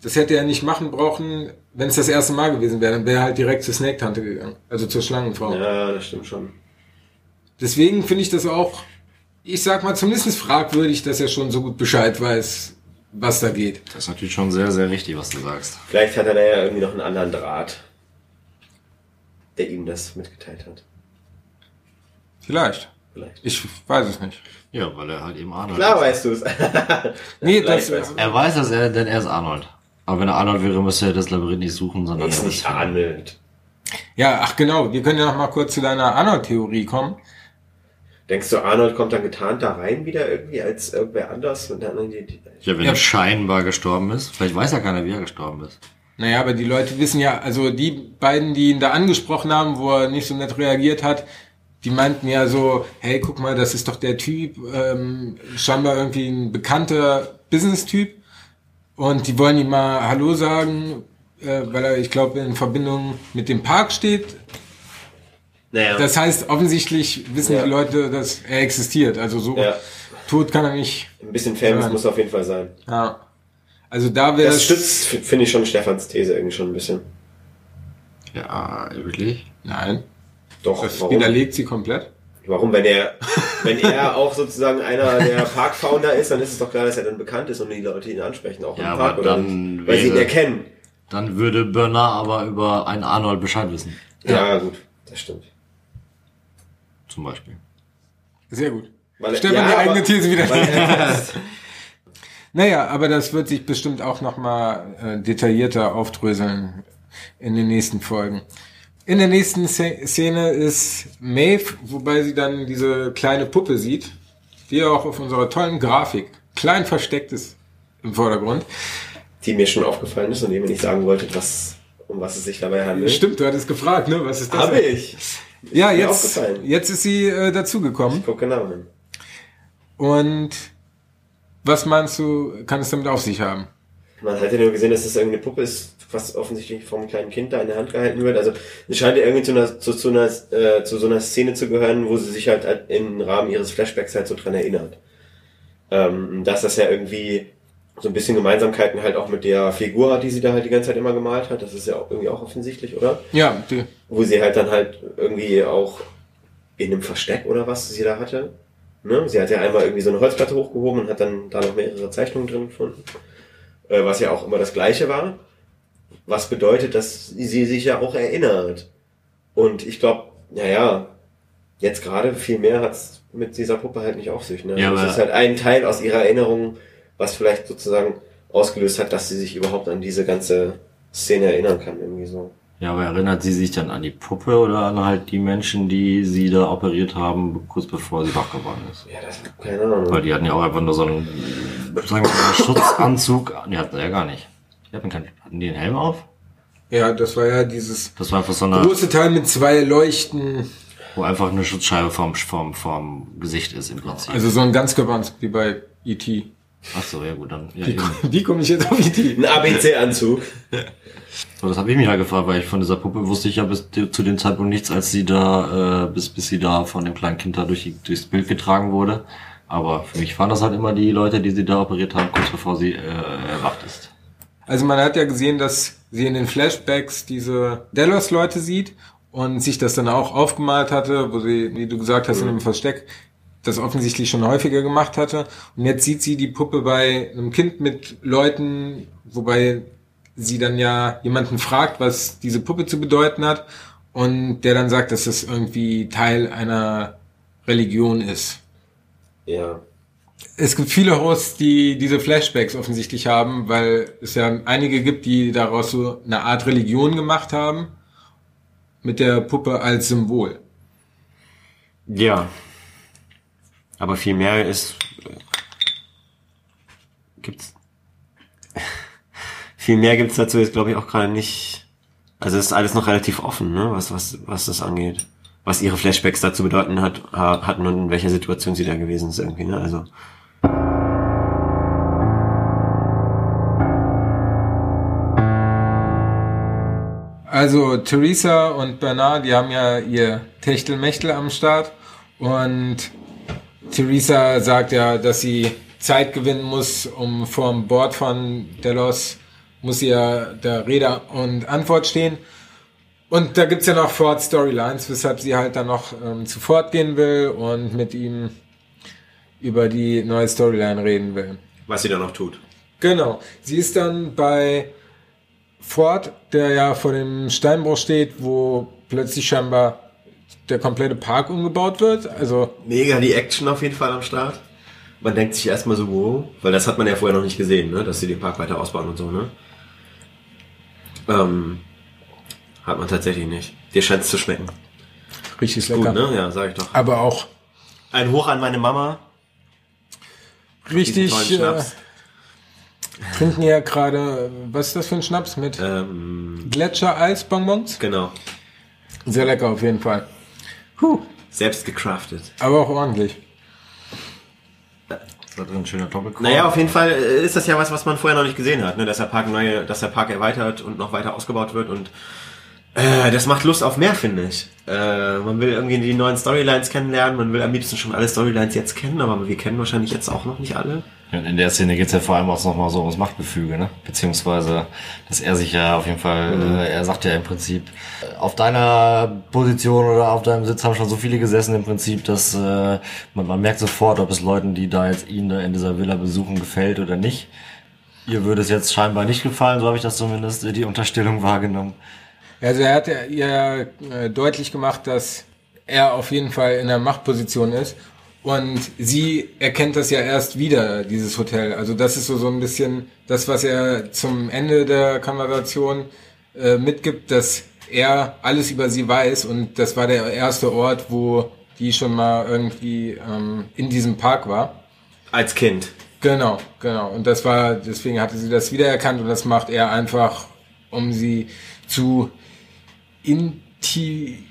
Das hätte er nicht machen brauchen, wenn es das erste Mal gewesen wäre. Dann wäre er halt direkt zur Snake-Tante gegangen. Also zur Schlangenfrau. Ja, das stimmt schon. Deswegen finde ich das auch, ich sag mal, zumindest fragwürdig, dass er schon so gut Bescheid weiß, was da geht. das ist natürlich schon sehr, sehr richtig, was du sagst. Vielleicht hat er da ja irgendwie noch einen anderen Draht, der ihm das mitgeteilt hat. Vielleicht. Vielleicht. Ich weiß es nicht. Ja, weil er halt eben Arnold Klar ist. weißt du es. [laughs] Nee, das, er. Er weiß, dass er, denn er ist Arnold. Aber wenn er Arnold wäre, müsste er das Labyrinth nicht suchen, sondern ist er nicht Arnold. ja, ach genau, wir können ja noch mal kurz zu deiner Arnold-Theorie kommen. Denkst du, Arnold kommt dann getarnt da rein wieder irgendwie als irgendwer anders und dann die, die, Ja, wenn Ja. er scheinbar gestorben ist. Vielleicht weiß ja keiner, wie er gestorben ist. Naja, aber die Leute wissen ja, also die beiden, die ihn da angesprochen haben, wo er nicht so nett reagiert hat, die meinten ja so, hey, guck mal, das ist doch der Typ, ähm, scheinbar irgendwie ein bekannter Business-Typ. Und die wollen ihm mal Hallo sagen, äh, weil er, ich glaube, in Verbindung mit dem Park steht. Naja. Das heißt, offensichtlich wissen Ja. die Leute, dass er existiert. Also so Ja. tot kann er nicht. ein bisschen famous Ja. muss auf jeden Fall sein. Ja. Also da wäre Das es. stützt, finde ich schon Stefans These irgendwie schon ein bisschen. Ja, wirklich? Nein, Doch, das warum? widerlegt sie komplett. Warum, wenn er, wenn er auch sozusagen einer der Parkfounder ist, dann ist es doch klar, dass er dann bekannt ist und die Leute ihn ansprechen, auch Ja, im Park aber oder dann nicht? Weil sie ihn wäre- erkennen. Dann würde Bernard aber über einen Arnold Bescheid wissen. Ja, gut, das stimmt. Zum Beispiel. Sehr gut. Weil Stefan, ja, die aber- eigene These wieder. Er. [laughs] Naja, aber das wird sich bestimmt auch nochmal äh, detaillierter aufdröseln in den nächsten Folgen. In der nächsten Sze- Szene ist Maeve, wobei sie dann diese kleine Puppe sieht, die auch auf unserer tollen Grafik klein versteckt ist im Vordergrund. die mir schon aufgefallen ist und die mir nicht sagen wollte, was, um was es sich dabei handelt. Stimmt, du hattest gefragt, ne? Was ist das? Habe ich. Ja, mir jetzt, jetzt ist sie äh, dazugekommen. Guck genau hin. Und was meinst du, kann es damit auf sich haben? Man hat ja nur gesehen, dass es irgendeine Puppe ist, was offensichtlich vom kleinen Kind da in der Hand gehalten wird. Also es scheint ja irgendwie zu, einer, zu, zu, einer, äh, zu so einer Szene zu gehören, wo sie sich halt im Rahmen ihres Flashbacks halt so dran erinnert. Ähm, dass das ja irgendwie so ein bisschen Gemeinsamkeiten halt auch mit der Figur hat, die sie da halt die ganze Zeit immer gemalt hat. Das ist ja auch irgendwie auch offensichtlich, oder? Ja, die, Wo sie halt dann halt irgendwie auch in einem Versteck oder was sie da hatte. Ne? Sie hat ja einmal irgendwie so eine Holzplatte hochgehoben und hat dann da noch mehrere Zeichnungen drin gefunden. Äh, was ja auch immer das gleiche war. Was bedeutet, dass sie sich ja auch erinnert. Und ich glaube, naja, jetzt gerade viel mehr hat's mit dieser Puppe halt nicht auf sich. Ne? Ja, das aber- ist halt ein Teil aus ihrer Erinnerung, was vielleicht sozusagen ausgelöst hat, dass sie sich überhaupt an diese ganze Szene erinnern kann, irgendwie so. Ja, aber erinnert sie sich dann an die Puppe oder an halt die Menschen, die sie da operiert haben, kurz bevor sie wach geworden ist? Ja, das, keine Ahnung. Weil die hatten ja auch einfach nur so einen, sagen wir mal, einen Schutzanzug. Die hatten sie ja gar nicht. Die hatten, keinen, hatten die einen Helm auf? ja, das war ja dieses Das war einfach so eine, große Teil mit zwei Leuchten. Wo einfach eine Schutzscheibe vom, vom, vom Gesicht ist im Prinzip. Also so ein Ganzkörperanzug wie bei E.T. Ach so, ja gut, dann. Ja, Wie, wie komme ich jetzt auf E.T.? Ein ABC-Anzug. [laughs] So, das habe ich mich halt gefragt, weil ich von dieser Puppe wusste ich ja bis zu dem Zeitpunkt nichts, als sie da, äh, bis, bis sie da von dem kleinen Kind da durch, durchs Bild getragen wurde. Aber für mich waren das halt immer die Leute, die sie da operiert haben, kurz bevor sie äh, erwacht ist. Also man hat ja gesehen, dass sie in den Flashbacks diese Delos-Leute sieht und sich das dann auch aufgemalt hatte, wo sie, wie du gesagt hast, in dem Versteck das offensichtlich schon häufiger gemacht hatte. Und jetzt sieht sie die Puppe bei einem Kind mit Leuten, wobei sie dann ja jemanden fragt, was diese Puppe zu bedeuten hat und der dann sagt, dass das irgendwie Teil einer Religion ist. Ja. Es gibt viele Hosts, die diese Flashbacks offensichtlich haben, weil es ja einige gibt, die daraus so eine Art Religion gemacht haben, mit der Puppe als Symbol. Ja. Aber viel mehr ist. Gibt's. [laughs] viel mehr gibt's dazu jetzt, glaube ich, auch gerade nicht. Also ist alles noch relativ offen, ne, was, was, was das angeht. Was ihre Flashbacks dazu bedeuten hat, ha- hatten und in welcher Situation sie da gewesen ist irgendwie, ne? Also. Also Theresa und Bernard, die haben ja ihr Techtelmechtel am Start und Theresa sagt ja, dass sie Zeit gewinnen muss, um vorm Board von Delos muss sie ja der Rede und Antwort stehen. Und da gibt's ja noch Ford Storylines, weshalb sie halt dann noch ähm, zu Ford gehen will und mit ihm über die neue Storyline reden will. Was sie da noch tut. Genau. Sie ist dann bei Ford, der ja vor dem Steinbruch steht, wo plötzlich scheinbar der komplette Park umgebaut wird. Also Mega die Action auf jeden Fall am Start. Man denkt sich erstmal so, wow, weil das hat man ja vorher noch nicht gesehen, ne? dass sie den Park weiter ausbauen und so, ne? Ähm, hat man tatsächlich nicht. Dir scheint es zu schmecken. richtig Gut, lecker. ne? Ja, sag ich doch. Aber auch Ein Hoch an meine Mama. richtig. Äh, trinken ja gerade, was ist das für ein Schnaps mit Ähm, Gletscher-Eisbonbons? genau. Sehr lecker auf jeden Fall. Puh, Selbst gecraftet. aber auch ordentlich. Das war ein schöner Doppelkorb. Naja, auf jeden Fall äh, ist das ja was, was man vorher noch nicht gesehen hat, ne? dass der Park neue, dass der Park erweitert und noch weiter ausgebaut wird und äh, das macht Lust auf mehr, finde ich. Äh, man will irgendwie die neuen Storylines kennenlernen, man will am liebsten schon alle Storylines jetzt kennen, aber wir kennen wahrscheinlich jetzt auch noch nicht alle. Und in der Szene geht's ja vor allem auch nochmal so ums Machtgefüge, ne? Beziehungsweise, dass er sich ja auf jeden Fall, äh, er sagt ja im Prinzip, äh, auf deiner Position oder auf deinem Sitz haben schon so viele gesessen im Prinzip, dass äh, man, man merkt sofort, ob es Leuten, die da jetzt ihn da in dieser Villa besuchen, gefällt oder nicht. Ihr würde es jetzt scheinbar nicht gefallen, so habe ich das zumindest die Unterstellung wahrgenommen. Also er hat ja ihr äh, deutlich gemacht, dass er auf jeden Fall in der Machtposition ist. Und sie erkennt das ja erst wieder, dieses Hotel. Also das ist so, so ein bisschen das, was er zum Ende der Konversation äh, mitgibt, dass er alles über sie weiß. Und das war der erste Ort, wo die schon mal irgendwie ähm, in diesem Park war. Als Kind. Genau, genau. Und das war, deswegen hatte sie das wiedererkannt und das macht er einfach, um sie zu inti...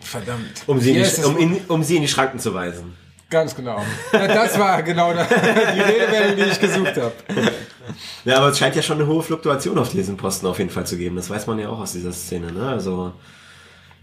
Verdammt. Um sie, in die, um, in, um sie in die Schranken zu weisen. Ganz genau. Das war genau die Redewendung, die ich gesucht habe. Ja, aber es scheint ja schon eine hohe Fluktuation auf diesem Posten auf jeden Fall zu geben. Das weiß man ja auch aus dieser Szene, ne? Also,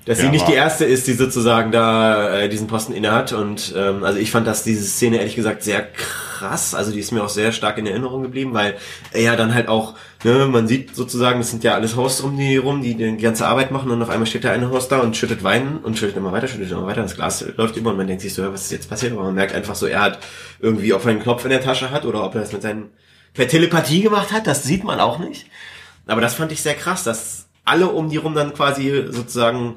dass sie Ja, nicht aber- die erste ist, die sozusagen da äh, diesen Posten innehat. Und ähm, also ich fand das diese Szene ehrlich gesagt sehr krass. Also die ist mir auch sehr stark in Erinnerung geblieben, weil er ja dann halt auch, ne, man sieht sozusagen, das sind ja alles Hosts um die rum, die die ganze Arbeit machen und auf einmal steht da eine Host da und schüttet Wein und schüttet immer weiter, schüttet immer weiter, das Glas läuft über und man denkt sich so, was ist jetzt passiert? Aber man merkt einfach so, er hat irgendwie, ob er einen Knopf in der Tasche hat oder ob er das mit seinen per Telepathie gemacht hat, das sieht man auch nicht. Aber das fand ich sehr krass, dass alle um die rum dann quasi sozusagen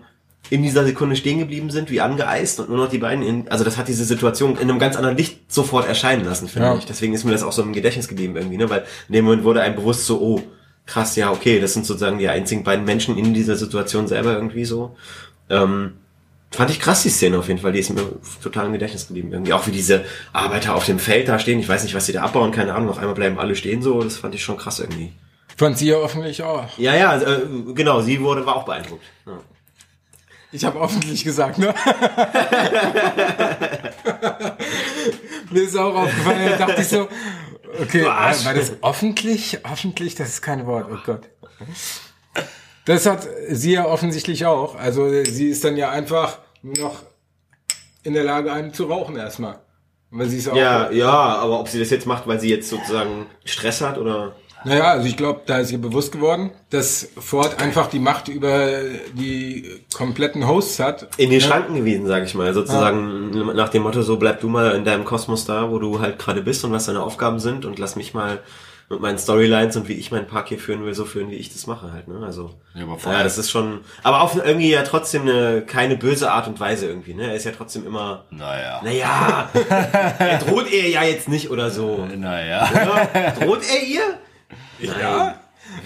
in dieser Sekunde stehen geblieben sind, wie angeeist und nur noch die beiden in, also das hat diese Situation in einem ganz anderen Licht sofort erscheinen lassen, finde Ja. ich. Deswegen ist mir das auch so im Gedächtnis geblieben irgendwie, ne, weil in dem Moment wurde einem bewusst so, oh, krass, ja, okay, das sind sozusagen die einzigen beiden Menschen in dieser Situation selber irgendwie so. Ähm, fand ich krass, die Szene auf jeden Fall, die ist mir total im Gedächtnis geblieben irgendwie. Auch wie diese Arbeiter auf dem Feld da stehen, ich weiß nicht, was sie da abbauen, keine Ahnung, auf einmal bleiben alle stehen so, das fand ich schon krass irgendwie. Fand sie ja hoffentlich auch. Ja, ja, also, äh, genau, sie wurde, war auch beeindruckt. Ja. Ich habe öffentlich gesagt, ne? [laughs] Mir ist auch aufgefallen, da dachte ich so, okay, war, war das öffentlich? Öffentlich, das ist kein Wort, oh Gott. Das hat sie ja offensichtlich auch. Also sie ist dann ja einfach nur noch in der Lage, einen zu rauchen erstmal. Weil sie ist auch Ja, ja, aber ob sie das jetzt macht, weil sie jetzt sozusagen Stress hat oder Naja, also ich glaube, da ist ihr bewusst geworden, dass Ford einfach die Macht über die kompletten Hosts hat. in den Ja. Schranken gewesen, sag ich mal. Sozusagen nach dem Motto, so bleib du mal in deinem Kosmos da, wo du halt gerade bist und was deine Aufgaben sind und lass mich mal mit meinen Storylines und wie ich meinen Park hier führen will, so führen, wie ich das mache halt. Ne? Also, Ja, aber vor ja, das ist schon, aber auf irgendwie ja trotzdem eine, keine böse Art und Weise irgendwie. Ne? Er ist ja trotzdem immer, Naja. naja, [laughs] er droht ihr ja jetzt nicht oder so. Naja. Oder? Droht er ihr? Ja?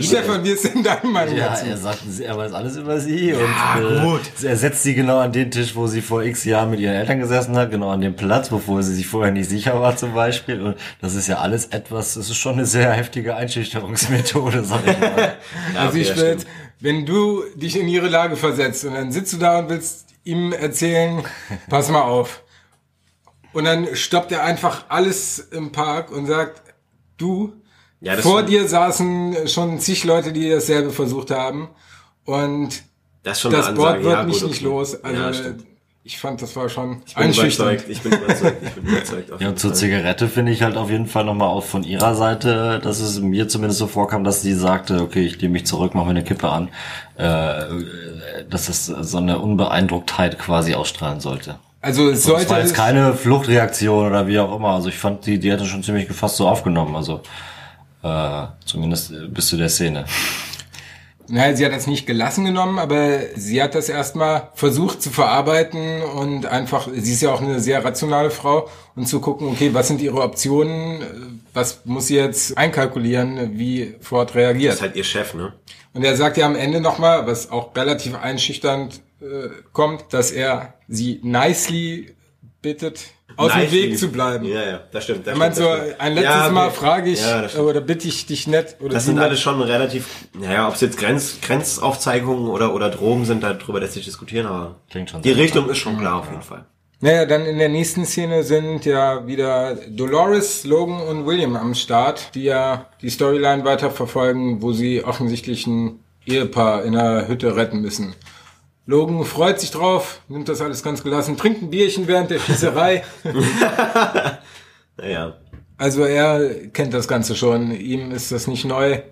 Stefan, wie ist denn deine Meinung Ja, dazu? er sagt, er weiß alles über sie und Ja, äh, gut. er setzt sie genau an den Tisch, wo sie vor x Jahren mit ihren Eltern gesessen hat, genau an dem Platz, wovor sie sich vorher nicht sicher war zum Beispiel. Und das ist ja alles etwas, das ist schon eine sehr heftige Einschüchterungsmethode, sag ich mal. [laughs] Ja, Also ich will, wenn du dich in ihre Lage versetzt und dann sitzt du da und willst ihm erzählen, [laughs] pass mal auf. Und dann stoppt er einfach alles im Park und sagt, du, Ja, das vor dir saßen schon zig Leute, die dasselbe versucht haben und Das das Board wird ja, mich gut, nicht okay. los. Also ja, ich fand, das war schon Ich bin einschüchternd. überzeugt, ich bin überzeugt, ich bin [laughs] überzeugt. Ja, und zur Fall. Zigarette finde ich halt auf jeden Fall nochmal auch von ihrer Seite, dass es mir zumindest so vorkam, dass sie sagte, okay, ich nehme mich zurück, mache mir eine Kippe an, äh, dass es so eine Unbeeindrucktheit quasi ausstrahlen sollte. Also es Das sollte war jetzt keine Fluchtreaktion oder wie auch immer. Also ich fand, die, die hatte schon ziemlich gefasst so aufgenommen. Also äh, zumindest äh, bis zu der Szene. Nein, sie hat das nicht gelassen genommen, aber sie hat das erstmal versucht zu verarbeiten und einfach, sie ist ja auch eine sehr rationale Frau und zu gucken, okay, was sind ihre Optionen, was muss sie jetzt einkalkulieren, wie Ford Das reagiert. ist halt ihr Chef, ne? Und er sagt ja am Ende nochmal, was auch relativ einschüchternd äh, kommt, dass er sie nicely bittet, aus dem Nicely. Weg zu bleiben. Ja, ja, das stimmt. Das Er meint so, ein letztes Ja. Mal frage ich Ja, oder bitte ich dich nett oder Das sind alles schon relativ, naja, ob es jetzt Grenz, Grenzaufzeigungen oder, oder Drogen sind, darüber lässt sich diskutieren, aber Klingt schon die Richtung ist schon klar auf jeden Fall. Naja, dann in der nächsten Szene sind ja wieder Dolores, Logan und William am Start, die ja die Storyline weiterverfolgen, wo sie offensichtlich ein Ehepaar in einer Hütte retten müssen. Logan freut sich drauf, nimmt das alles ganz gelassen, trinkt ein Bierchen während der Schießerei. [laughs] Naja, Also er kennt das Ganze schon, ihm ist das nicht neu.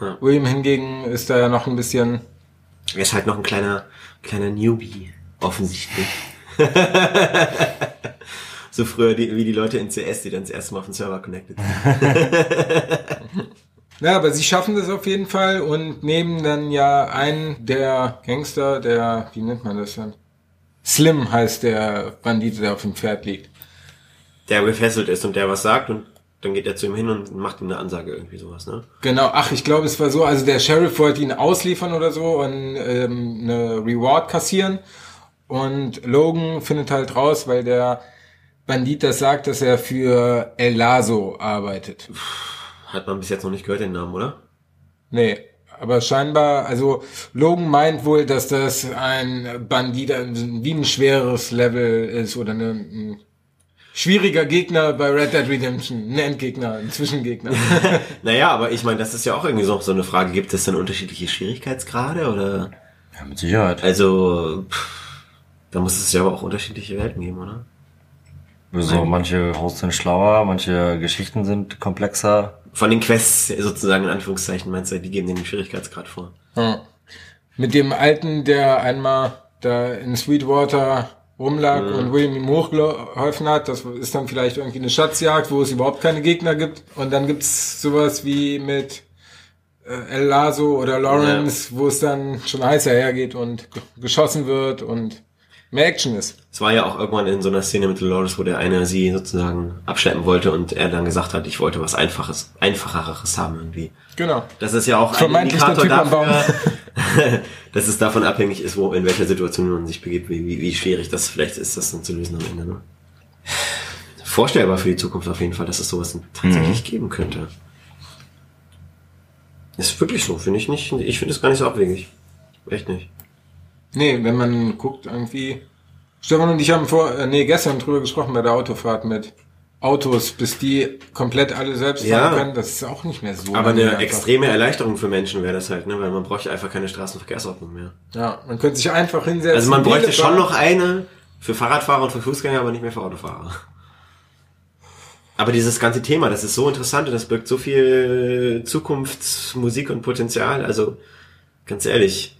Ja. William hingegen ist da ja noch ein bisschen er ist halt noch ein kleiner, kleiner Newbie, offensichtlich. [laughs] so früher die, wie die Leute in CS, die dann das erste Mal auf den Server connected sind. [laughs] Ja, aber sie schaffen das auf jeden Fall und nehmen dann ja einen der Gangster, der, wie nennt man das denn? Slim heißt der Bandit, der auf dem Pferd liegt. Der gefesselt ist und der was sagt und dann geht er zu ihm hin und macht ihm eine Ansage irgendwie sowas, ne? Genau, ach, ich glaube, es war so, also der Sheriff wollte ihn ausliefern oder so und ähm, eine Reward kassieren und Logan findet halt raus, weil der Bandit das sagt, dass er für El Lazo arbeitet. Hat man bis jetzt noch nicht gehört, den Namen, oder? Nee, aber scheinbar, also Logan meint wohl, dass das ein Bandit ein- wie ein schweres Level ist oder eine, ein schwieriger Gegner bei Red Dead Redemption, ein Endgegner, ein Zwischengegner. [laughs] [laughs] Naja, aber ich meine, das ist ja auch irgendwie so, so eine Frage, gibt es dann unterschiedliche Schwierigkeitsgrade oder? Ja, mit Sicherheit. Also, pff, da muss es ja aber auch unterschiedliche Welten geben, oder? So, manche Hosts sind schlauer, manche Geschichten sind komplexer. Von den Quests sozusagen in Anführungszeichen meinst du, die geben den Schwierigkeitsgrad vor. Ja. Mit dem Alten, der einmal da in Sweetwater rumlag und William ihm hochgeholfen hat, das ist dann vielleicht irgendwie eine Schatzjagd, wo es überhaupt keine Gegner gibt. Und dann gibt's sowas wie mit äh, El Lazo oder Lawrence, wo es dann schon heißer hergeht und ge- geschossen wird und mehr Action ist. Es war ja auch irgendwann in so einer Szene mit Dolores, wo der eine sie sozusagen abschleppen wollte und er dann gesagt hat, ich wollte was Einfaches, Einfacheres haben irgendwie. Genau. Das ist ja auch ein Vermeintlich der Indikator dafür, [laughs] dass es davon abhängig ist, wo, in welcher Situation man sich begibt, wie, wie, wie schwierig das vielleicht ist, das dann zu lösen am Ende. Ne? Vorstellbar für die Zukunft auf jeden Fall, dass es sowas tatsächlich geben könnte. Ist wirklich so, finde ich nicht. Ich finde es gar nicht so abwegig. Echt nicht. Nee, wenn man guckt, irgendwie. Stefan und ich haben vor, äh, nee, gestern drüber gesprochen bei der Autofahrt mit Autos, bis die komplett alle selbst fahren Ja. können. Das ist auch nicht mehr so. Aber lange eine einfach. extreme Erleichterung für Menschen wäre das halt, ne? Weil man bräuchte einfach keine Straßenverkehrsordnung mehr. Ja, man könnte sich einfach hinsetzen. Also man bräuchte schon noch eine für Fahrradfahrer und für Fußgänger, aber nicht mehr für Autofahrer. Aber dieses ganze Thema, das ist so interessant und das birgt so viel Zukunftsmusik und Potenzial. Also ganz ehrlich,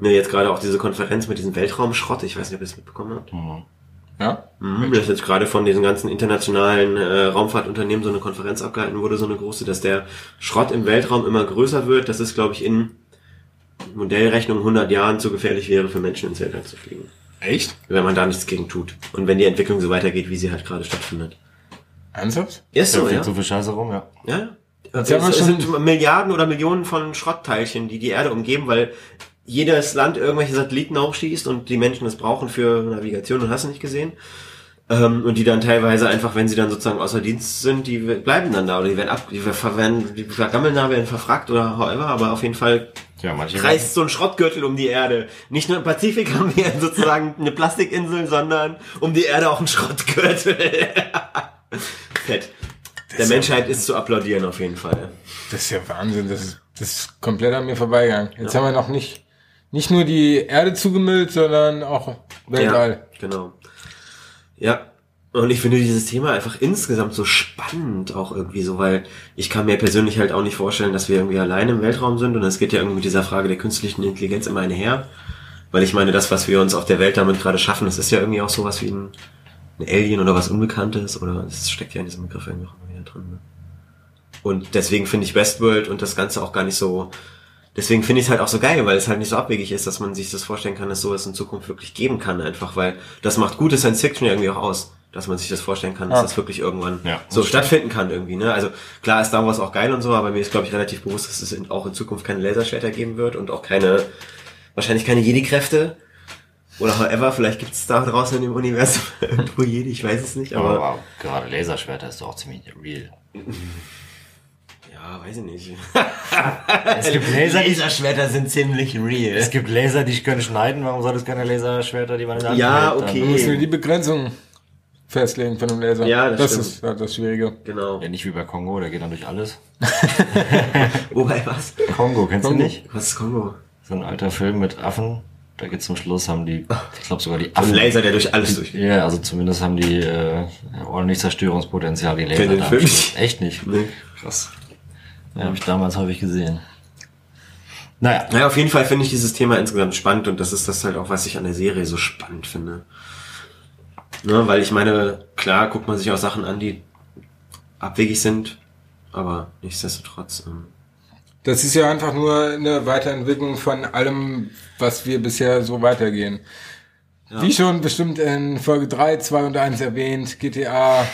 mir jetzt gerade auch diese Konferenz mit diesem Weltraumschrott, ich weiß nicht, ob ihr das mitbekommen habt. Ja? Mhm, dass jetzt gerade von diesen ganzen internationalen äh, Raumfahrtunternehmen so eine Konferenz abgehalten wurde, so eine große, dass der Schrott im Weltraum immer größer wird, dass es, glaube ich, in Modellrechnung 100 Jahren zu gefährlich wäre, für Menschen ins Weltall zu fliegen. Echt? Wenn man da nichts gegen tut. Und wenn die Entwicklung so weitergeht, wie sie halt gerade stattfindet. Ernsthaft? Ist so, fliegt ja. so viel Scheiße rum, ja. Ja, ja. Wir es schon- sind Milliarden oder Millionen von Schrottteilchen, die die Erde umgeben, weil jedes Land irgendwelche Satelliten hochschießt und die Menschen das brauchen für Navigation und hast du nicht gesehen. Ähm, und die dann teilweise einfach, wenn sie dann sozusagen außer Dienst sind, die bleiben dann da oder die werden ab, die werden, die vergammeln da, werden verfragt oder however, aber auf jeden Fall Ja, manche kreist so ein Schrottgürtel um die Erde. Nicht nur im Pazifik haben wir [laughs] sozusagen eine Plastikinsel, sondern um die Erde auch ein Schrottgürtel. [laughs] Fett. Der Menschheit ist zu applaudieren auf jeden Fall. Das ist ja Wahnsinn. Das ist, das ist komplett an mir vorbeigegangen. Jetzt haben wir noch nicht, nicht nur die Erde zugemüllt, sondern auch Weltall. Ja, genau. Ja. Und ich finde dieses Thema einfach insgesamt so spannend auch irgendwie so, weil ich kann mir persönlich halt auch nicht vorstellen, dass wir irgendwie alleine im Weltraum sind und es geht ja irgendwie mit dieser Frage der künstlichen Intelligenz immer einher. Weil ich meine, das, was wir uns auf der Welt damit gerade schaffen, das ist ja irgendwie auch sowas wie ein, ein Alien oder was Unbekanntes oder das steckt ja in diesem Begriff irgendwie auch immer wieder drin. Ne? Und deswegen finde ich Westworld und das Ganze auch gar nicht so, deswegen finde ich es halt auch so geil, weil es halt nicht so abwegig ist, dass man sich das vorstellen kann, dass sowas in Zukunft wirklich geben kann einfach, weil das macht gute Science Fiction irgendwie auch aus, dass man sich das vorstellen kann, dass Ja. das wirklich irgendwann Ja, so stattfinden kann irgendwie, ne? Also klar ist Star Wars auch geil und so, aber mir ist glaube ich relativ bewusst, dass es in, auch in Zukunft keine Laserschwerter geben wird und auch keine, wahrscheinlich keine Jedi-Kräfte. Oder however, vielleicht gibt es da draußen in dem Universum [laughs] irgendwo Jedi, ich weiß es nicht, aber Aber wow, gerade Laserschwerter ist doch auch ziemlich real. [laughs] ja, weiß ich nicht. Es gibt [laughs] Laser, die, Laserschwerter sind ziemlich real. es gibt Laser, die können schneiden. Warum soll es keine Laserschwerter, die man in der Hand Ja, hält? okay. Da müssen wir die Begrenzung festlegen von dem Laser. Ja, das das stimmt. ist ja, das Schwierige. Genau. Ja, nicht wie bei Kongo, der geht dann durch alles. [laughs] Wobei was? Kongo, kennst Kongo. du nicht? Was ist Kongo? So ein alter Film mit Affen. Da geht zum Schluss, haben die, ich glaube sogar die Ein Affen. Laser, der durch alles durchgeht. Ja, also zumindest haben die äh, ordentlich Zerstörungspotenzial, die Laser. Kenn den Film. Echt nicht? Nee. Krass. Ja, habe ich damals häufig gesehen. Naja, Naja, auf jeden Fall finde ich dieses Thema insgesamt spannend und das ist das halt auch, was ich an der Serie so spannend finde. Ne, weil ich meine, klar guckt man sich auch Sachen an, die abwegig sind, aber nichtsdestotrotz. Ähm, Das ist ja einfach nur eine Weiterentwicklung von allem, was wir bisher so weitergehen. Wie schon bestimmt in Folge 3, 2 und 1 erwähnt, GTA,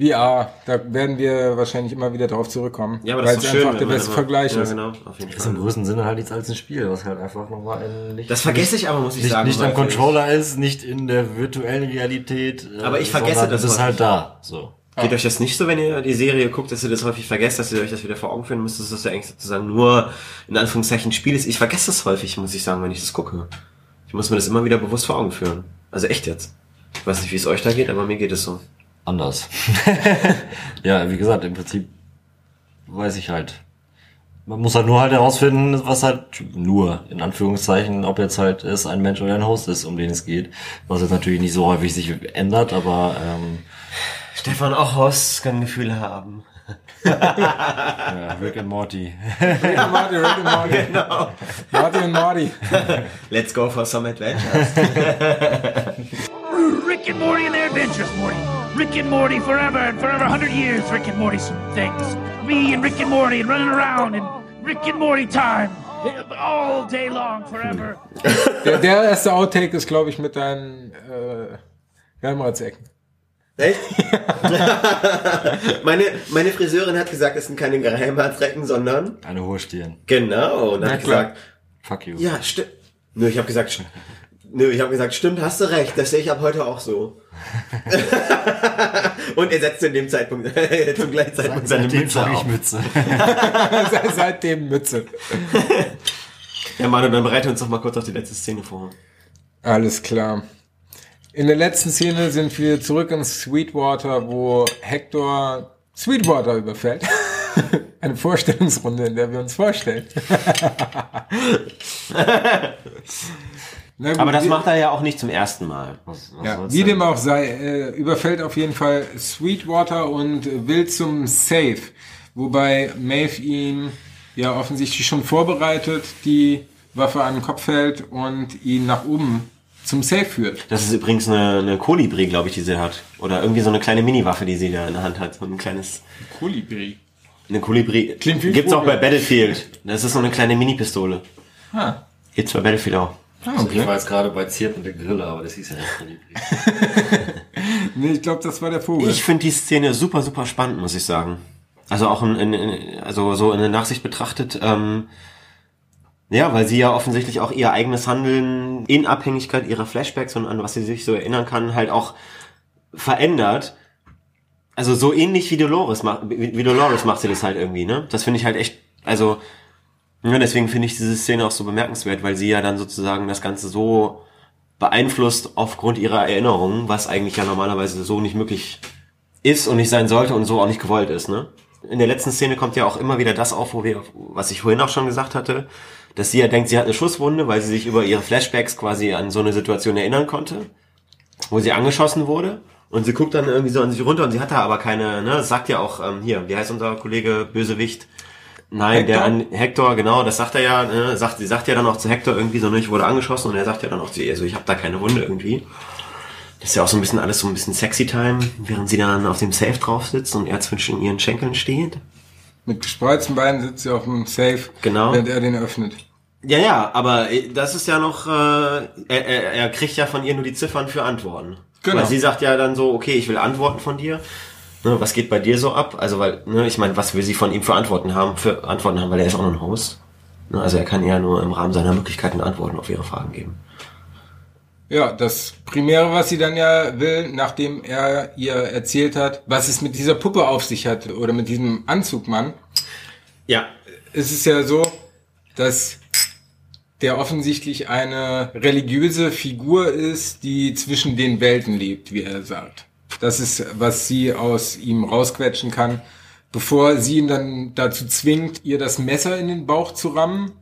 VR, da werden wir wahrscheinlich immer wieder drauf zurückkommen. ja, aber das ist doch schön. einfach der beste Vergleich ja, ist. genau, auf jeden ist im Fall. größten Sinne halt nichts als ein Spiel, was halt einfach nochmal in nicht, Das vergesse ich aber, muss ich nicht, sagen. nicht am. Controller ist, nicht in der virtuellen Realität. äh, Aber ich vergesse das Es ist halt da. So. Geht euch das nicht so, wenn ihr die Serie guckt, dass ihr das häufig vergesst, dass ihr euch das wieder vor Augen führen müsst, dass das ja eigentlich sozusagen nur in Anführungszeichen ein Spiel ist? Ich vergesse das häufig, muss ich sagen, wenn ich das gucke. Ich muss mir das immer wieder bewusst vor Augen führen. Also echt jetzt. Ich weiß nicht, wie es euch da geht, aber mir geht es so. Anders. [laughs] ja, wie gesagt, im Prinzip weiß ich halt. Man muss halt nur halt herausfinden, was halt nur, in Anführungszeichen, ob jetzt halt es ein Mensch oder ein Host ist, um den es geht. Was jetzt natürlich nicht so häufig sich ändert, aber ähm, Stefan, auch Hosts können Gefühle haben. ja, Rick and Morty. Rick and Morty, Rick and Morty. Genau. Marty und Marty. Let's go for some adventures. Rick and Morty and their adventures, Morty. Rick and Morty forever and forever, 100 years. Rick and Morty some things. Me and Rick and Morty and running around and Rick and Morty time. All day long, forever. Der, der erste Outtake ist, glaube ich, mit deinen äh, Geheimratsecken. Echt? [laughs] meine, meine Friseurin hat gesagt, es sind keine Geheimratsecken, sondern... Eine hohe Stirn. Genau. Und Na hat klar. gesagt, Fuck you. Ja, stimmt. Nö, ich habe gesagt, nö, ich habe gesagt, stimmt, hast du recht, das sehe ich ab heute auch so. [laughs] Und er setzte in dem Zeitpunkt [laughs] zum gleichen Zeitpunkt seine Seitdem Mütze ich auf. Mütze. [laughs] Seitdem Mütze. Ja, Manu, dann bereite uns doch mal kurz auf die letzte Szene vor. Alles klar. In der letzten Szene sind wir zurück in Sweetwater, wo Hector Sweetwater überfällt. Eine Vorstellungsrunde, in der wir uns vorstellen. Na gut, Aber das macht er ja auch nicht zum ersten Mal. Was, was Ja, wie dem auch sei, äh, überfällt auf jeden Fall Sweetwater und äh, will zum Safe, wobei Maeve ihn ja offensichtlich schon vorbereitet, die Waffe an den Kopf hält und ihn nach oben zum Safe führt. Das ist übrigens eine, eine Kolibri, glaube ich, die sie hat. Oder irgendwie so eine kleine Mini-Waffe, die sie da in der Hand hat. So ein kleines, Kolibri. eine Kolibri. Klingt wie Gibt's auch bei Battlefield. Das ist so eine kleine Mini-Pistole. Ah, Gibt's bei Battlefield auch. Also ich war jetzt gerade bei Ziert mit der Grille, aber das hieß ja nicht [laughs] nee, ich glaube, das war der Vogel. Ich finde die Szene super, super spannend, muss ich sagen. Also auch in, in, in also so in der Nachsicht betrachtet, ähm, ja, weil sie ja offensichtlich auch ihr eigenes Handeln in Abhängigkeit ihrer Flashbacks und an was sie sich so erinnern kann, halt auch verändert. Also so ähnlich wie Dolores macht, wie wie Dolores macht sie das halt irgendwie, ne? Das finde ich halt echt, also, ja, deswegen finde ich diese Szene auch so bemerkenswert, weil sie ja dann sozusagen das Ganze so beeinflusst aufgrund ihrer Erinnerungen, was eigentlich ja normalerweise so nicht möglich ist und nicht sein sollte und so auch nicht gewollt ist, ne? In der letzten Szene kommt ja auch immer wieder das auf, wo wir, was ich vorhin auch schon gesagt hatte, dass sie ja denkt, sie hat eine Schusswunde, weil sie sich über ihre Flashbacks quasi an so eine Situation erinnern konnte, wo sie angeschossen wurde. Und sie guckt dann irgendwie so an sich runter und sie hat da aber keine, ne, das sagt ja auch, ähm, hier, wie heißt unser Kollege Bösewicht? Nein, der Hector? an Hector, genau, das sagt er ja, ne, sagt, sie sagt ja dann auch zu Hector irgendwie so, ne, ich wurde angeschossen und er sagt ja dann auch zu ihr, so, ich habe da keine Wunde irgendwie. Das ist ja auch so ein bisschen alles so ein bisschen sexy time, während sie dann auf dem Safe drauf sitzt und er zwischen ihren Schenkeln steht. Mit gespreizten Beinen sitzt sie auf dem Safe, Genau. während er den öffnet. Ja, ja, aber äh, das ist ja noch, äh, er, er, er kriegt ja von ihr nur die Ziffern für Antworten. Genau. Weil sie sagt ja dann so, okay, ich will Antworten von dir. Ne, was geht bei dir so ab? Also, weil, ne, ich meine, was will sie von ihm für Antworten haben, für Antworten haben, weil er ist auch noch ein Host. Ne, also er kann ja nur im Rahmen seiner Möglichkeiten Antworten auf ihre Fragen geben. Ja, das Primäre, was sie dann ja will, nachdem er ihr erzählt hat, was es mit dieser Puppe auf sich hat oder mit diesem Anzugmann, Ja. ist es ja so, dass der offensichtlich eine religiöse Figur ist, die zwischen den Welten lebt, wie er sagt. Das ist, was sie aus ihm rausquetschen kann, bevor sie ihn dann dazu zwingt, ihr das Messer in den Bauch zu rammen.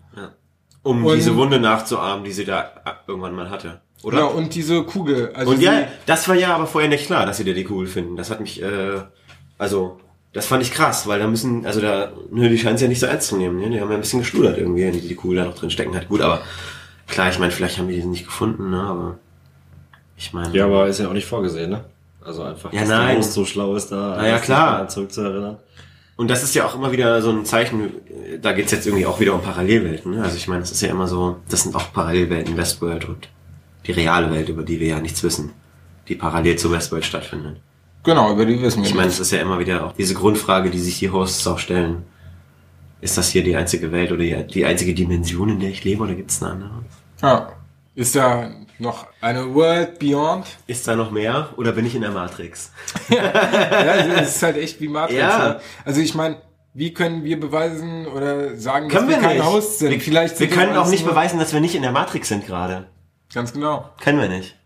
Um Und- diese Wunde nachzuahmen, die sie da äh, irgendwann mal hatte. Oder? Ja, und diese Kugel. Also Und ja, das war ja aber vorher nicht klar, dass sie dir die Kugel finden. Das hat mich, äh, also, das fand ich krass, weil da müssen, also da, nö, die scheinen es ja nicht so ernst zu nehmen, ne? Die haben ja ein bisschen geschludert irgendwie, wenn die die Kugel da noch drin stecken hat. Gut, aber klar, ich meine, vielleicht haben die diesen nicht gefunden, ne, aber ich meine. Ja, aber ist ja auch nicht vorgesehen, ne? Also einfach, Ja, dass nein. der Host so schlau ist, da Na ja, alles klar. zurückzuerinnern. Und das ist ja auch immer wieder so ein Zeichen, da geht's jetzt irgendwie auch wieder um Parallelwelten. Ne? Also ich meine, es ist ja immer so, das sind auch Parallelwelten, Westworld und die reale Welt, über die wir ja nichts wissen, die parallel zu Westworld stattfindet. genau, über die wissen wir Ich meine, es ist ja immer wieder auch diese Grundfrage, die sich die Hosts auch stellen. Ist das hier die einzige Welt oder die, einzige Dimension, in der ich lebe oder gibt's eine andere? Ja. Ist da noch eine World Beyond? Ist da noch mehr oder bin ich in der Matrix? [laughs] Ja, es ist halt echt wie Matrix. Ja. ne? Also ich meine, wie können wir beweisen oder sagen, Können dass wir wir keine nicht. Hosts sind? Wir, Vielleicht wir sind können auch nicht beweisen, dass wir nicht in der Matrix sind gerade. Ganz genau. Können wir nicht.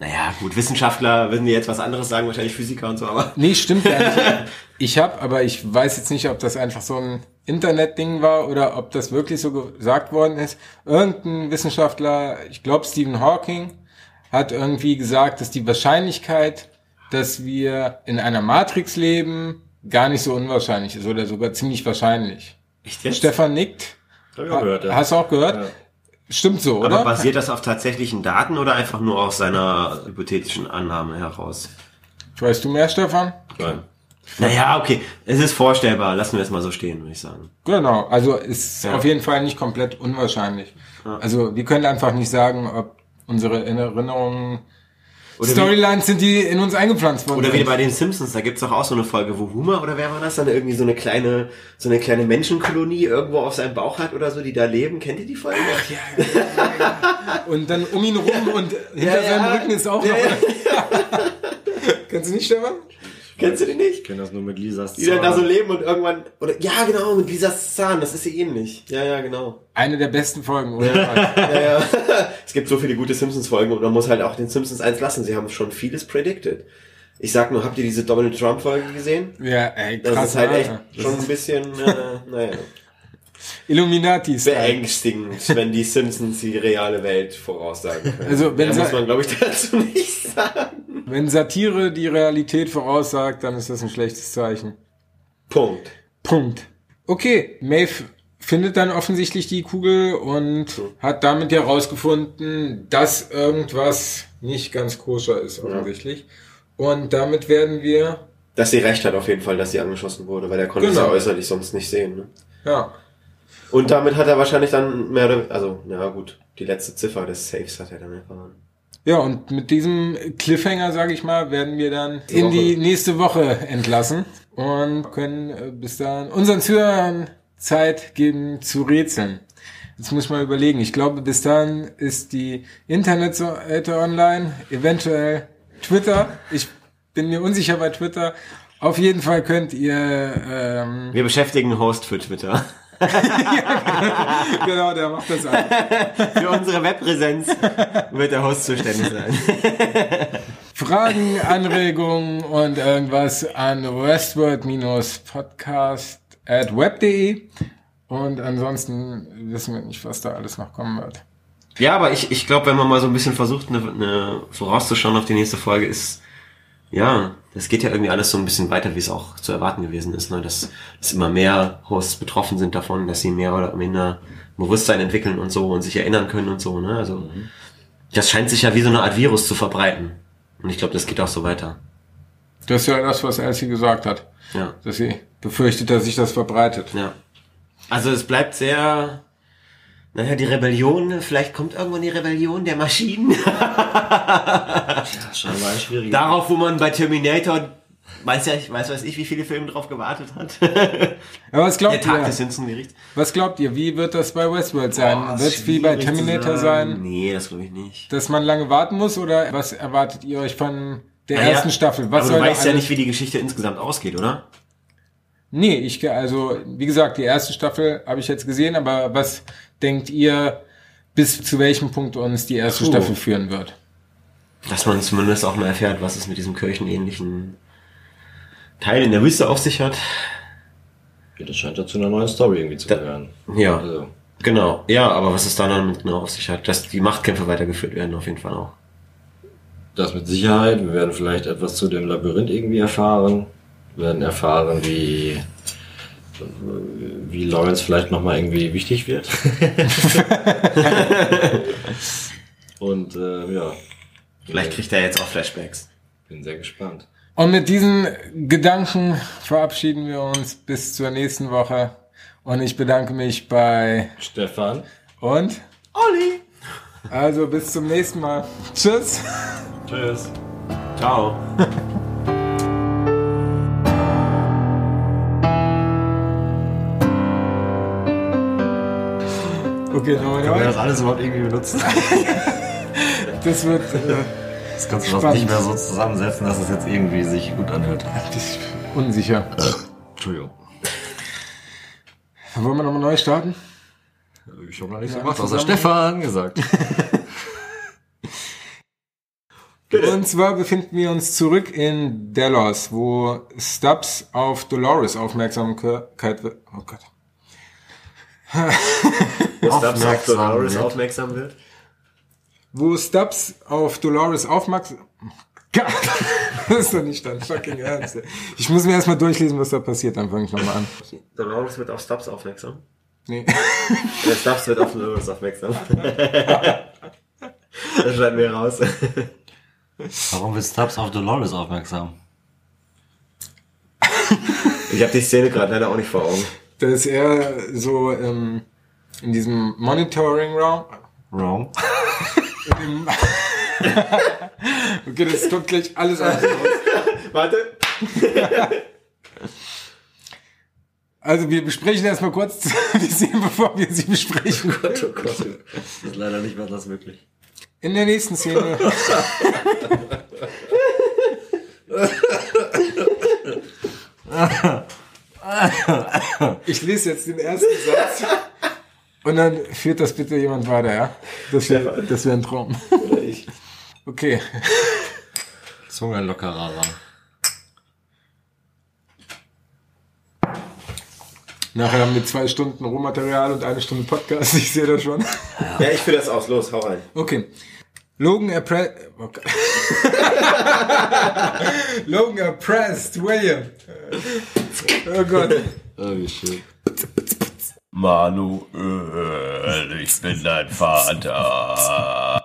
Naja, gut, Wissenschaftler würden dir jetzt was anderes sagen, wahrscheinlich Physiker und so, aber Nee, stimmt ja nicht. [laughs] Ich habe, aber ich weiß jetzt nicht, ob das einfach so ein Internetding war oder ob das wirklich so gesagt worden ist. Irgendein Wissenschaftler, ich glaube Stephen Hawking, hat irgendwie gesagt, dass die Wahrscheinlichkeit, dass wir in einer Matrix leben, gar nicht so unwahrscheinlich ist oder sogar ziemlich wahrscheinlich. echt jetzt? Stefan nickt. Hab ich auch gehört, ja. Hast du auch gehört? Ja. Stimmt so, aber oder? basiert das auf tatsächlichen Daten oder einfach nur aus seiner hypothetischen Annahme heraus? Weißt du mehr, Stefan? Nein. Naja, okay, es ist vorstellbar, lassen wir es mal so stehen, würde ich sagen. Genau, also ist Ja. auf jeden Fall nicht komplett unwahrscheinlich. Also wir können einfach nicht sagen, ob unsere Erinnerungen Oder wie- Storylines sind, die in uns eingepflanzt worden Oder wie bei den Simpsons, da gibt's doch auch so eine Folge, wo Homer oder wer war das dann irgendwie so eine kleine, so eine kleine Menschenkolonie irgendwo auf seinem Bauch hat oder so, die da leben. Kennt ihr die Folge? Und dann um ihn rum und [laughs] hinter Ja, seinem ja. Rücken ist auch Ja, noch. ja. [laughs] Kennst du nicht, Stefan? Kennst du die nicht? Ich kenne das nur mit Lisas Die dann da so Zahn. leben und irgendwann, oder, ja, genau, mit Lisa Zahn, das ist sie ähnlich. Ja, ja, genau. Eine der besten Folgen, oder? [laughs] Ja, ja. es gibt so viele gute Simpsons-Folgen und man muss halt auch den Simpsons eins lassen. Sie haben schon vieles predicted. Ich sag nur, habt ihr diese Donald Trump-Folge gesehen? ja, ey, Das krass. ist halt echt Alter. schon ein bisschen, äh, naja, Illuminati ist beängstigend, wenn die Simpsons die reale Welt voraussagen können. Also, wenn Mehr sie- muss man, glaube ich, dazu nicht sagen. Wenn Satire die Realität voraussagt, dann ist das ein schlechtes Zeichen. Punkt. Punkt. Okay, Maeve findet dann offensichtlich die Kugel und hat damit ja rausgefunden, dass irgendwas nicht ganz koscher ist, offensichtlich. Und damit werden wir, Dass sie recht hat auf jeden Fall, dass sie angeschossen wurde, weil er konnte Genau. ja äußerlich sonst nicht sehen. Ne? ja, Und damit hat er wahrscheinlich dann mehr oder also, na gut, die letzte Ziffer des Saves hat er dann erfahren. ja, und mit diesem Cliffhanger, sage ich mal, werden wir dann in Woche. die nächste Woche entlassen und können äh, bis dahin unseren Zuhörern Zeit geben zu rätseln. Jetzt muss ich mal überlegen. Ich glaube, bis dahin ist die Internetseite online, eventuell Twitter. Ich bin mir unsicher bei Twitter. Auf jeden Fall könnt ihr, ähm, Wir beschäftigen einen Host für Twitter. [laughs] genau, der macht das an. Für unsere Webpräsenz wird der Host zuständig sein. [laughs] Fragen, Anregungen und irgendwas an westworld-podcast at web.de. Und ansonsten wissen wir nicht, was da alles noch kommen wird. Ja, aber ich, ich glaube, wenn man mal so ein bisschen versucht, eine, eine vorauszuschauen auf die nächste Folge, ist, ja, das geht ja irgendwie alles so ein bisschen weiter, wie es auch zu erwarten gewesen ist, ne? dass, dass immer mehr Hosts betroffen sind davon, dass sie mehr oder minder Bewusstsein entwickeln und so und sich erinnern können und so, ne? Also, das scheint sich ja wie so eine Art Virus zu verbreiten. Und ich glaube, das geht auch so weiter. Das ist ja das, was Elsie gesagt hat. Ja. Dass sie befürchtet, dass sich das verbreitet. Ja. Also es bleibt sehr, naja, die Rebellion, vielleicht kommt irgendwann die Rebellion der Maschinen. [laughs] Scheinbar ein schwieriger. Darauf, wo man bei Terminator, weiß ja, ich weiß, weiß ich, wie viele Filme drauf gewartet hat. [laughs] Aber was Der glaubt Tag ihr? des Simpson-Gerichts. Was glaubt ihr? Wie wird das bei Westworld sein? wird es wie bei Terminator sein, Nee, das glaube ich nicht. dass man lange warten muss? Oder was erwartet ihr euch von der Naja, ersten Staffel? Was aber soll du weißt ja nicht, wie die Geschichte insgesamt ausgeht, oder? Nee, ich, also, wie gesagt, die erste Staffel habe ich jetzt gesehen, aber was denkt ihr, bis zu welchem Punkt uns die erste Puh. Staffel führen wird? Dass man zumindest auch mal erfährt, was es mit diesem kirchenähnlichen Teil in der Wüste auf sich hat. Das scheint ja zu einer neuen Story irgendwie zu Da- gehören. Ja. Also, Genau, ja, aber was es da dann genau auf sich hat, dass die Machtkämpfe weitergeführt werden, auf jeden Fall auch. das mit Sicherheit. Wir werden vielleicht etwas zu dem Labyrinth irgendwie erfahren. Wir werden erfahren, wie, wie Lawrence vielleicht nochmal irgendwie wichtig wird. [laughs] Und äh, ja, Vielleicht kriegt er jetzt auch Flashbacks. bin sehr gespannt. Und mit diesen Gedanken verabschieden wir uns bis zur nächsten Woche. Und ich bedanke mich bei Stefan. und Olli! also bis zum nächsten Mal. Tschüss. Tschüss. Ciao. Okay, nochmal Können wir das alles überhaupt irgendwie benutzen? [laughs] Das wird äh, Das kannst du das nicht mehr so zusammensetzen, dass es jetzt irgendwie sich gut anhört. das ist unsicher. Entschuldigung. Wollen wir nochmal neu starten? Ich habe noch nicht so Ja, gemacht, außer. Stefan gesagt. [laughs] Und zwar befinden wir uns zurück in Delos, wo Stubbs auf Dolores Aufmerksamkeit wird. Oh Gott. Stubbs auf Dolores wird. aufmerksam wird. Wo Stubbs auf Dolores aufmerksam. Gott, [laughs] das ist doch nicht dein fucking Ernst. Ich muss mir erstmal durchlesen, was da passiert, dann fange ich nochmal an. Dolores wird auf Stubbs aufmerksam. Nee. [laughs] Der Stubbs wird auf Dolores aufmerksam. [laughs] das schreiben wir raus. Warum wird Stubbs auf Dolores aufmerksam? Ich habe die Szene gerade leider auch nicht vor Augen. Da ist er so ähm, in diesem Monitoring-Raum. Wrong. [laughs] okay, das kommt gleich alles aus. Warte. Also wir besprechen erstmal kurz [laughs] die Szene, bevor wir sie besprechen. Gott, oh Gott. Das ist leider nicht mehr das wirklich. In der nächsten Szene. [laughs] Ich lese jetzt den ersten Satz. Und dann führt das bitte jemand weiter, ja? Das wäre das wär ein Traum. Oder ich. Okay. Zunge lockerer ran. Nachher haben wir zwei Stunden Rohmaterial und eine Stunde Podcast. Ich sehe das schon. Ja, ich führe das aus. Los, hau rein. Okay. Logan erpresst. [laughs] Okay. Logan erpresst William. Oh Gott. Oh, wie schön. Manuel, ich bin dein Vater.